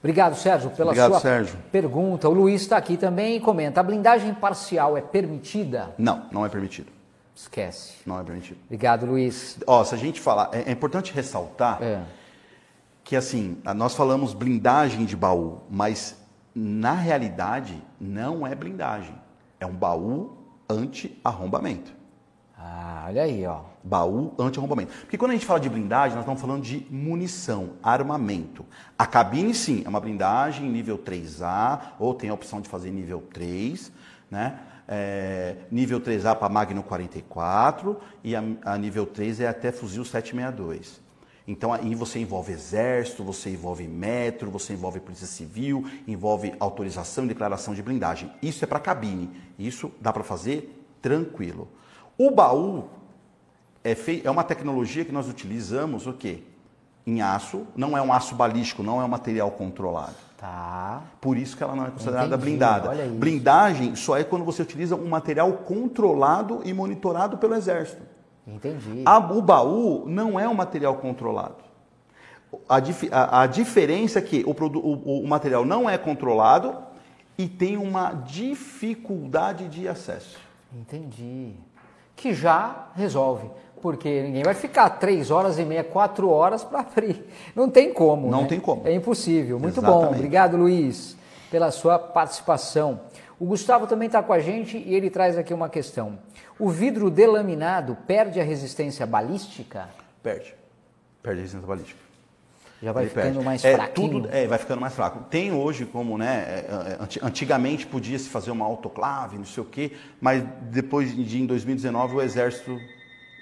Obrigado, Sérgio, pela Obrigado, sua Sérgio. pergunta. O Luiz está aqui também e comenta: a blindagem parcial é permitida? Não, não é permitido. Esquece. Não é permitido. Obrigado, Luiz. Ó, se a gente falar, é, é importante ressaltar é. que assim, nós falamos blindagem de baú, mas na realidade não é blindagem. É um baú anti-arrombamento. Ah, olha aí, ó. Baú anti-arrombamento. Porque quando a gente fala de blindagem, nós estamos falando de munição, armamento. A cabine, sim, é uma blindagem nível 3A, ou tem a opção de fazer nível 3, né? É, nível 3A para Magno 44 e a, a, nível 3 é até fuzil 762. Então aí você envolve exército, você envolve metro, você envolve polícia civil, envolve autorização e declaração de blindagem. Isso é para cabine. Isso dá para fazer tranquilo. O baú é, fei, é uma tecnologia que nós utilizamos o quê? Em aço, não é um aço balístico, não é um material controlado. Tá. Por isso que ela não é considerada Entendi, blindada. Blindagem só é quando você utiliza um material controlado e monitorado pelo exército. Entendi. A, o baú não é um material controlado. A, a- a diferença é que o, o- o material não é controlado e tem uma dificuldade de acesso. Entendi. Que já resolve. Porque ninguém vai ficar três horas e meia, quatro horas para abrir. Não tem como. Não né? tem como. É impossível. Muito bom. Exatamente. Obrigado, Luiz, pela sua participação. O Gustavo também está com a gente e ele traz aqui uma questão. O vidro delaminado perde a resistência balística? Perde. Perde a resistência balística. Já vai ficando perde. mais é, fraquinho? Tudo, é, vai ficando mais fraco. Tem hoje como, né? é, é, anti- Antigamente podia se fazer uma autoclave, não sei o quê, mas depois de em 2019 o exército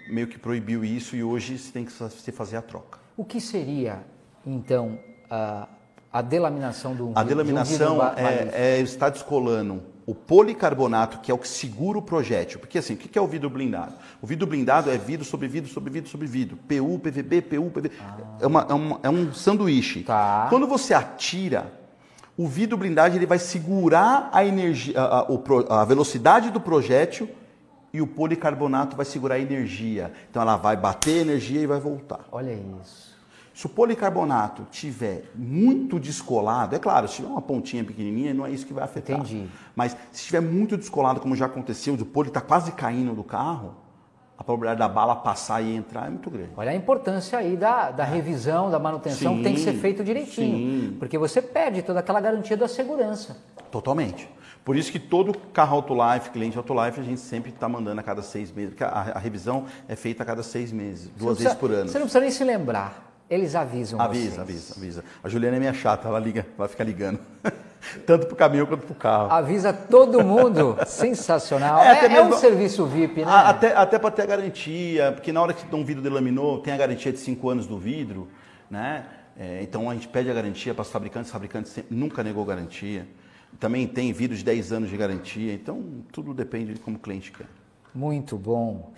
meio que proibiu isso e hoje se tem que se fazer a troca. O que seria, então, a, a delaminação do A de um delaminação ba- balístico? é, é está descolando o policarbonato, que é o que segura o projétil. Porque assim, o que é o vidro blindado? O vidro blindado é vidro sobre vidro sobre vidro sobre vidro. PU, PVB, PU, PVB. É, uma- é uma- é um sanduíche. Tá. Quando você atira, o vidro blindado ele vai segurar a energia, a, a- a velocidade do projétil e o policarbonato vai segurar a energia. Então ela vai bater energia e vai voltar. Olha isso. Se o policarbonato tiver muito descolado, é claro, se tiver uma pontinha pequenininha, não é isso que vai afetar. Entendi. Mas se estiver muito descolado, como já aconteceu, o poli está quase caindo do carro, a probabilidade da bala passar e entrar é muito grande. Olha a importância aí da, da revisão, da manutenção, que tem que ser Sim, feito direitinho. sim. Porque você perde toda aquela garantia da segurança. Totalmente. Por isso que todo carro Autolife, cliente Autolife, a gente sempre está mandando a cada seis meses. Porque a, a revisão é feita a cada seis meses, duas não vezes precisa- por ano. Você não precisa nem se lembrar. Eles avisam Avisa, vocês. avisa, avisa. A Juliana é minha chata, ela liga, vai ficar ligando. Tanto pro caminhão quanto pro carro. Avisa todo mundo. Sensacional. É, É, até é um mesmo- serviço VIP, né? Ah, Até, até para ter a garantia, porque na hora que um vidro delaminou, tem a garantia de 5 anos do vidro, né? É, então a gente pede a garantia para os fabricantes, os fabricantes sempre- nunca negou garantia. Também tem vidro de 10 anos de garantia, então tudo depende de como o cliente quer. Muito bom.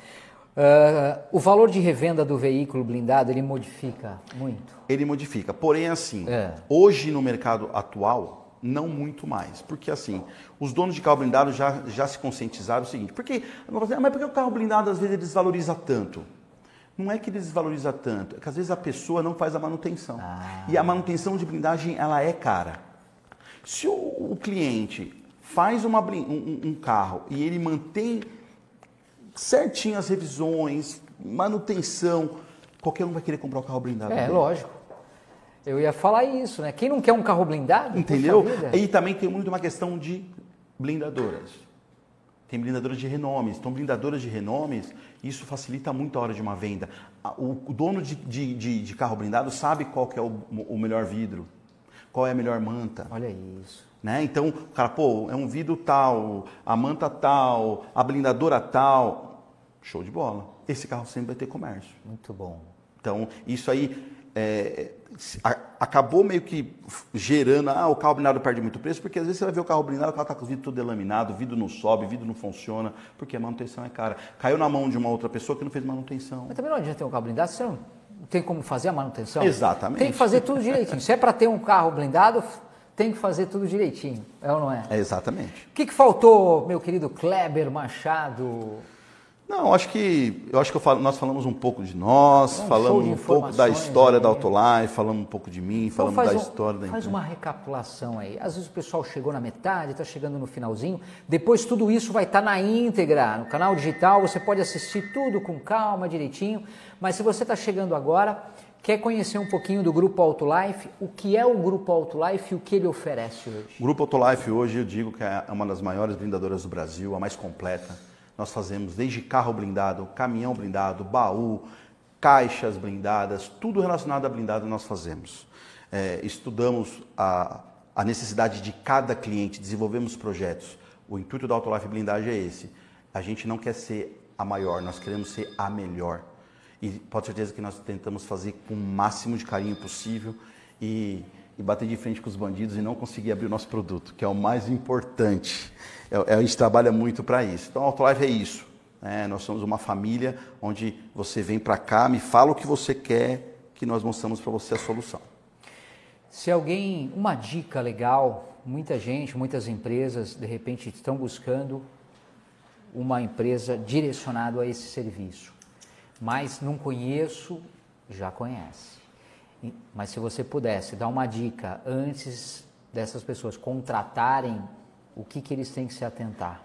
Ah, o valor de revenda do veículo blindado, ele modifica muito. Ele modifica. Porém, assim, É. hoje no mercado atual, não muito mais. Porque assim, os donos de carro blindado já, já se conscientizaram o seguinte, porque, "Ah, mas por que o carro blindado às vezes ele desvaloriza tanto? Não é que ele desvaloriza tanto, é que às vezes a pessoa não faz a manutenção. E a manutenção de blindagem, ela é cara. Se o, o cliente faz uma um, um- um carro e ele mantém certinho as revisões, manutenção, qualquer um vai querer comprar o carro blindado. É, dele. lógico. Eu ia falar isso, né? Quem não quer um carro blindado? Entendeu? E também tem muito uma questão de blindadoras. Tem blindadoras de renomes. Então, blindadoras de renomes, isso facilita muito a hora de uma venda. O, o dono de, de- de- de carro blindado sabe qual é o, o melhor vidro, qual é a melhor manta. Olha isso. Né? Então, o cara, pô, é um vidro tal, a manta tal, a blindadora tal. Show de bola. Esse carro sempre vai ter comércio. Muito bom. Então, isso aí é, se- a- acabou meio que gerando, ah, o carro blindado perde muito preço, porque às vezes você vai ver o carro blindado, o carro está com o vidro todo delaminado, o vidro não sobe, o vidro não funciona, porque a manutenção é cara. Caiu na mão de uma outra pessoa que não fez manutenção. Mas também não adianta ter um carro blindado, você não tem como fazer a manutenção. Exatamente. Tem que fazer tudo direitinho. Se é para ter um carro blindado, tem que fazer tudo direitinho. É ou não é? É, exatamente. O que, que faltou, meu querido Kleber Machado? Não, acho que eu acho que eu falo- nós falamos um pouco de nós, Um show falamos de um pouco da história aí. da Autolife, falamos um pouco de mim, Então falamos da um- história da Faz uma recapitulação aí. Às vezes o pessoal chegou na metade, está chegando no finalzinho. Depois tudo isso vai estar na íntegra, no canal digital. Você pode assistir tudo com calma, direitinho. Mas se você está chegando agora, quer conhecer um pouquinho do Grupo Autolife, o que é o Grupo Autolife e o que ele oferece hoje? O Grupo Autolife hoje eu digo que é uma das maiores blindadoras do Brasil, a mais completa. Nós fazemos desde carro blindado, caminhão blindado, baú, caixas blindadas, tudo relacionado a blindado nós fazemos. É, estudamos a, a necessidade de cada cliente, desenvolvemos projetos. O intuito da Autolife Blindagem é esse. A gente não quer ser a maior, nós queremos ser a melhor. E pode ter certeza que nós tentamos fazer com o máximo de carinho possível e, e bater de frente com os bandidos e não conseguir abrir o nosso produto, que é o mais importante. É, é- a gente trabalha muito para isso. Então, a Autolife é isso. né? nós somos uma família onde você vem para cá, me fala o que você quer, que nós mostramos para você a solução. Se alguém, uma dica legal, muita gente, muitas empresas, de repente estão buscando uma empresa direcionada a esse serviço, mas não conheço, já conhece. Mas se você pudesse dar uma dica antes dessas pessoas contratarem, o que, que eles têm que se atentar?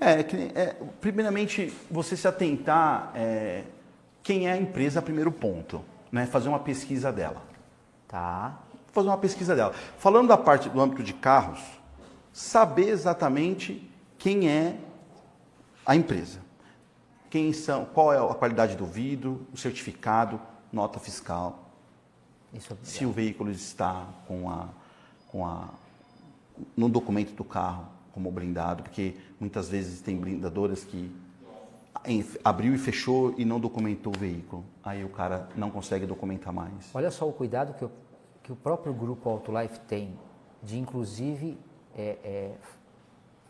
É, nem- é, primeiramente, você se atentar é, quem é a empresa, primeiro ponto. Né? Fazer uma pesquisa dela. Tá? Fazer uma pesquisa dela. Falando da parte do âmbito de carros, saber exatamente quem é a empresa. Quem são, qual é a qualidade do vidro, o certificado, nota fiscal, é se o veículo está com a, com a, no documento do carro como blindado, porque muitas vezes tem blindadoras que abriu e fechou e não documentou o veículo. Aí o cara não consegue documentar mais. Olha só o cuidado que o, que o próprio grupo Autolife tem de, inclusive, é, é,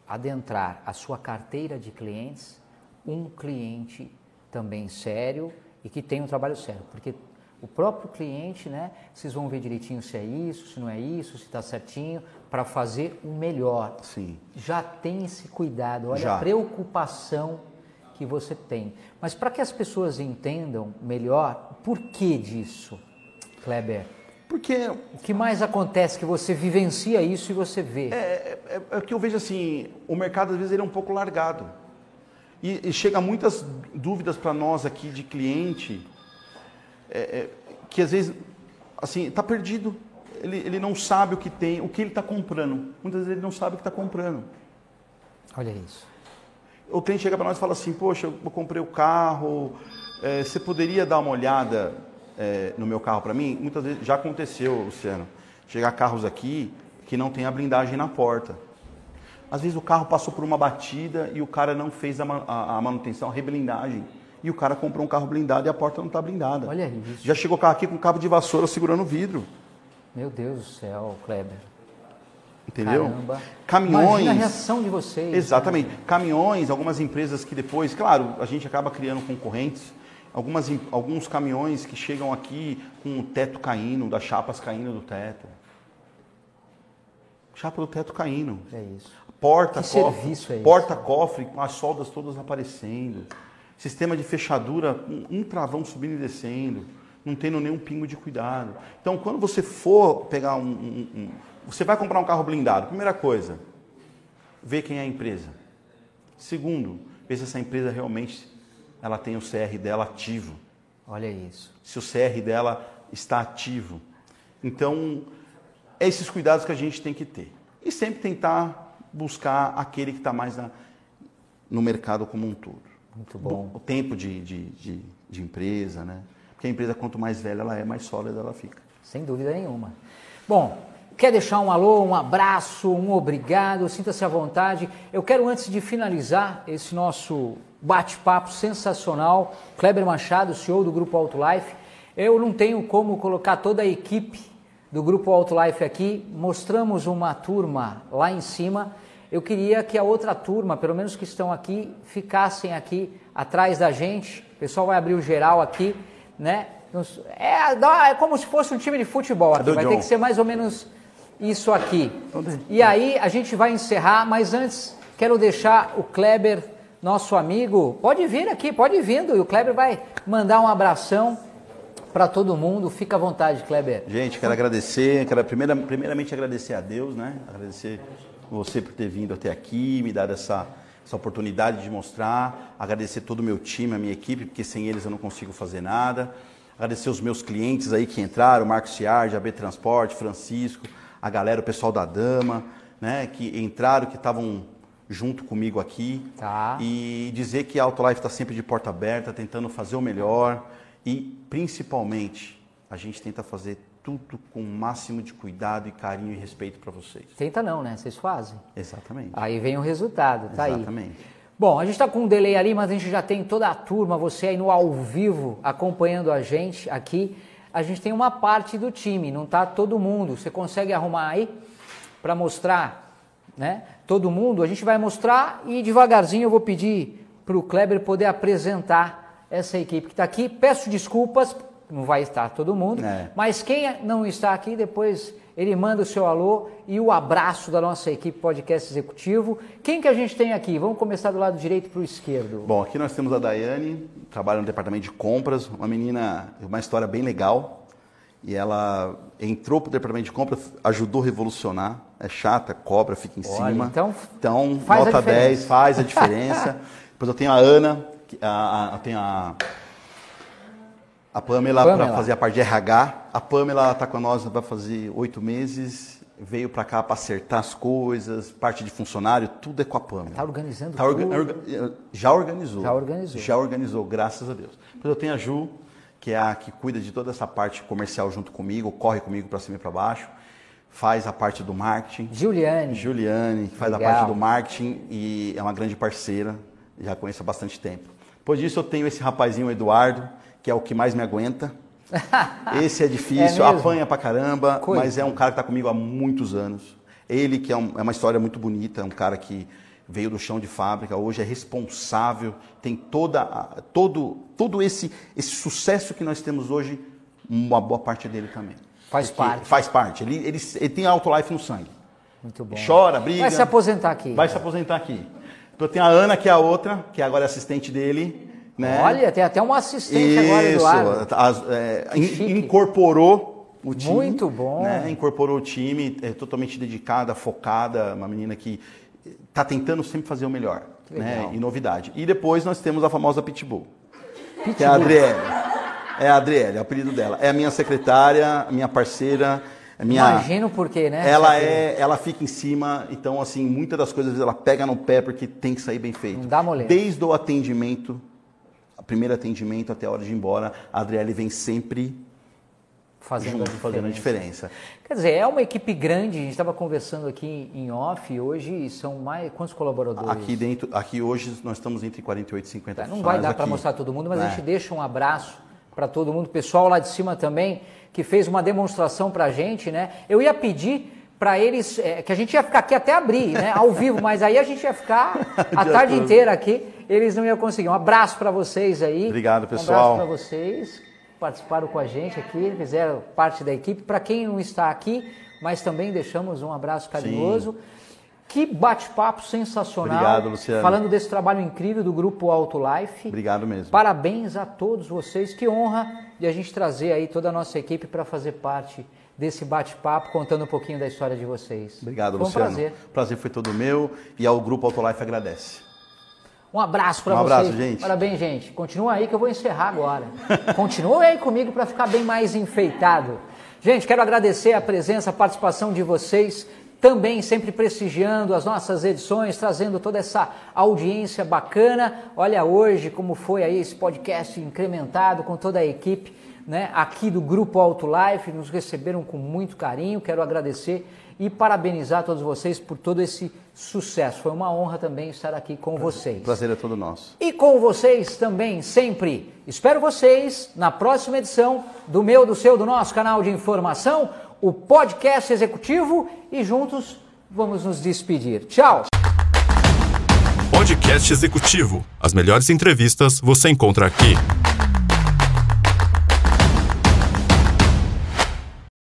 adentrar a sua carteira de clientes um cliente também sério e que tem um trabalho sério. Porque o próprio cliente, né, vocês vão ver direitinho se é isso, se não é isso, se está certinho, para fazer o melhor. Sim. Já tem esse cuidado, olha Já. a preocupação que você tem. Mas para que as pessoas entendam melhor o porquê disso, Kleber, Porque o que mais acontece que você vivencia isso e você vê? é, é, é que eu vejo assim, o mercado às vezes ele é um pouco largado. E, e chega muitas dúvidas para nós aqui de cliente, é, é, que às vezes, assim, está perdido. Ele, ele não sabe o que tem, o que ele está comprando. Muitas vezes ele não sabe o que está comprando. Olha isso. O cliente chega para nós e fala assim, poxa, eu comprei o carro, eh, você poderia dar uma olhada eh, no meu carro para mim? Muitas vezes, já aconteceu, Luciano, chegar carros aqui que não tem a blindagem na porta. Às vezes o carro passou por uma batida e o cara não fez a, a- a manutenção, a reblindagem. E o cara comprou um carro blindado e a porta não está blindada. Olha isso. Já chegou o carro aqui com cabo de vassoura segurando o vidro. Meu Deus do céu, Kleber. Entendeu? Caramba. Caminhões. Imagina a reação de vocês. Exatamente. Caminhões, algumas empresas que depois, claro, a gente acaba criando concorrentes. Algumas, alguns caminhões que chegam aqui com o teto caindo, das chapas caindo do teto. Chapa do teto caindo. É isso. Porta, Que cofre, serviço é porta cofre com as soldas todas aparecendo. Sistema de fechadura, um, um travão subindo e descendo, não tendo nenhum pingo de cuidado. Então, quando você for pegar um, um- um- você vai comprar um carro blindado, primeira coisa, ver quem é a empresa. Segundo, ver se essa empresa realmente ela tem o CR dela ativo Olha isso. se o CR dela está ativo. Então, é esses cuidados que a gente tem que ter. E sempre tentar buscar aquele que está mais na- no mercado como um todo. Muito bom. O tempo de, de, de, de empresa, né? Porque a empresa, quanto mais velha ela é, mais sólida ela fica. Sem dúvida nenhuma. Bom, quer deixar um alô, um abraço, um obrigado, sinta-se à vontade. Eu quero, antes de finalizar esse nosso bate-papo sensacional, Kleber Machado, CEO do Grupo Autolife, eu não tenho como colocar toda a equipe do Grupo Autolife aqui. Mostramos uma turma lá em cima. Eu queria que a outra turma, pelo menos que estão aqui, ficassem aqui atrás da gente. O pessoal vai abrir o geral aqui, né? Nos- É, é como se fosse um time de futebol aqui. Vai ter John? que ser mais ou menos isso aqui. E aí a gente vai encerrar, mas antes quero deixar o Kleber, nosso amigo, pode vir aqui, pode ir vindo. E o Kleber vai mandar um abração para todo mundo. Fica à vontade, Kleber. Gente, quero agradecer, quero primeira, primeiramente agradecer a Deus, né? Agradecer você por ter vindo até aqui, me dar essa, essa oportunidade de mostrar, agradecer todo o meu time, a minha equipe, porque sem eles eu não consigo fazer nada. Agradecer os meus clientes aí que entraram, Marcos Ciardi, AB Transporte, Francisco, a galera, o pessoal da Dama, né? Que entraram, que estavam junto comigo aqui. Tá. E dizer que a Autolife está sempre de porta aberta, tentando fazer o melhor e, principalmente, a gente tenta fazer tudo com o máximo de cuidado e carinho e respeito para vocês. Tenta não, né? Vocês fazem. Exatamente. Aí vem o resultado, tá aí. Exatamente. Bom, a gente está com um delay ali, mas a gente já tem toda a turma, você aí no ao vivo acompanhando a gente aqui. A gente tem uma parte do time, não tá todo mundo. Você consegue arrumar aí para mostrar, né? Todo mundo. A gente vai mostrar e devagarzinho eu vou pedir para o Kleber poder apresentar essa equipe que está aqui. Peço desculpas, não vai estar todo mundo, É. mas quem não está aqui depois ele manda o seu alô e o abraço da nossa equipe podcast executivo. Quem que a gente tem aqui? Vamos começar do lado direito para o esquerdo. Bom, aqui nós temos a Daiane, trabalha no departamento de compras, uma menina, uma história bem legal, E ela entrou para o departamento de compra, ajudou a revolucionar. É chata, cobra, fica em Olha, cima. então, então nota diferença. 10, faz a diferença. Depois eu tenho a Ana, que- a, a, eu tenho a, a Pamela, Pamela. para fazer a parte de RH. A Pamela está com nós, vai fazer oito meses. Veio para cá para acertar as coisas, parte de funcionário, tudo é com a Pamela. Tá organizando Tá orga- já organizou. Já organizou. Já organizou, graças a Deus. Depois eu tenho a Ju, que é a que cuida de toda essa parte comercial junto comigo, corre comigo para cima e para baixo, faz a parte do marketing. Juliane. Juliane, que faz Legal. a parte do marketing e é uma grande parceira, já conheço há bastante tempo. Depois disso eu tenho esse rapazinho, o Eduardo, que é o que mais me aguenta. Esse é difícil, É apanha pra caramba, Coitado. mas é um cara que está comigo há muitos anos. Ele que é, um- é uma história muito bonita, é um cara que veio do chão de fábrica, hoje é responsável, tem toda, todo, todo esse, esse sucesso que nós temos hoje, uma boa parte dele também. Faz Porque parte. Faz parte. Ele, ele, ele tem autolife no sangue. Muito bom. Chora, briga. Vai se aposentar aqui. Vai se aposentar aqui. Então tem a Ana, que é a outra, que agora é assistente dele. Né? Olha, tem até uma assistente agora, Isso, Eduardo. as- é, in- incorporou o time. Muito bom. né? Incorporou o time, é totalmente dedicada, focada, uma menina que está tentando sempre fazer o melhor. Né? E novidade. E depois nós temos a famosa Pitbull, que é Pitbull. a Adriele. É a Adriele, é o apelido dela. É a minha secretária, a minha parceira, minha... Imagino por quê, né? Ela é, ela fica em cima, então assim, muitas das coisas ela pega no pé porque tem que sair bem feito. Não dá moleza. Desde o atendimento, primeiro atendimento até a hora de ir embora, a Adriele vem sempre fazendo, junto, a fazendo a diferença. diferença. Quer dizer, é uma equipe grande, a gente estava conversando aqui em off, hoje são mais. Quantos colaboradores? Aqui dentro, aqui hoje nós estamos entre 48 e 50 Tá, Não vai dar para mostrar todo mundo, mas a É. gente deixa um abraço para todo mundo. O pessoal lá de cima também, que fez uma demonstração para a gente, né? Eu ia pedir para eles, é, que a gente ia ficar aqui até abrir, né? Ao vivo, mas aí a gente ia ficar a tarde todo. inteira aqui, eles não iam conseguir. Um abraço para vocês aí. Obrigado, Um pessoal. abraço para vocês que participaram com a gente aqui, fizeram parte da equipe. Para quem não está aqui, mas também deixamos um abraço carinhoso. Que bate-papo sensacional. Obrigado, Luciano. Falando desse trabalho incrível do grupo Auto Life. Obrigado mesmo. Parabéns a todos vocês. Que honra de a gente trazer aí toda a nossa equipe para fazer parte desse bate-papo, contando um pouquinho da história de vocês. Obrigado, Foi um Luciano. prazer. prazer foi todo meu e ao Grupo Autolife agradece. Um abraço para Um vocês. abraço, gente. Parabéns, gente. Continua aí que eu vou encerrar agora. Continua aí comigo para ficar bem mais enfeitado. Gente, quero agradecer a presença, a participação de vocês. Também sempre prestigiando as nossas edições, trazendo toda essa audiência bacana. Olha hoje como foi aí esse podcast incrementado com toda a equipe né, aqui do Grupo Auto Life. Nos receberam com muito carinho. Quero agradecer e parabenizar todos vocês por todo esse sucesso. Foi uma honra também estar aqui com vocês. O prazer é todo nosso. E com vocês também, sempre. Espero vocês na próxima edição do meu, do seu, do nosso canal de informação, o podcast executivo, e juntos vamos nos despedir. Tchau! Podcast Executivo. As melhores entrevistas você encontra aqui.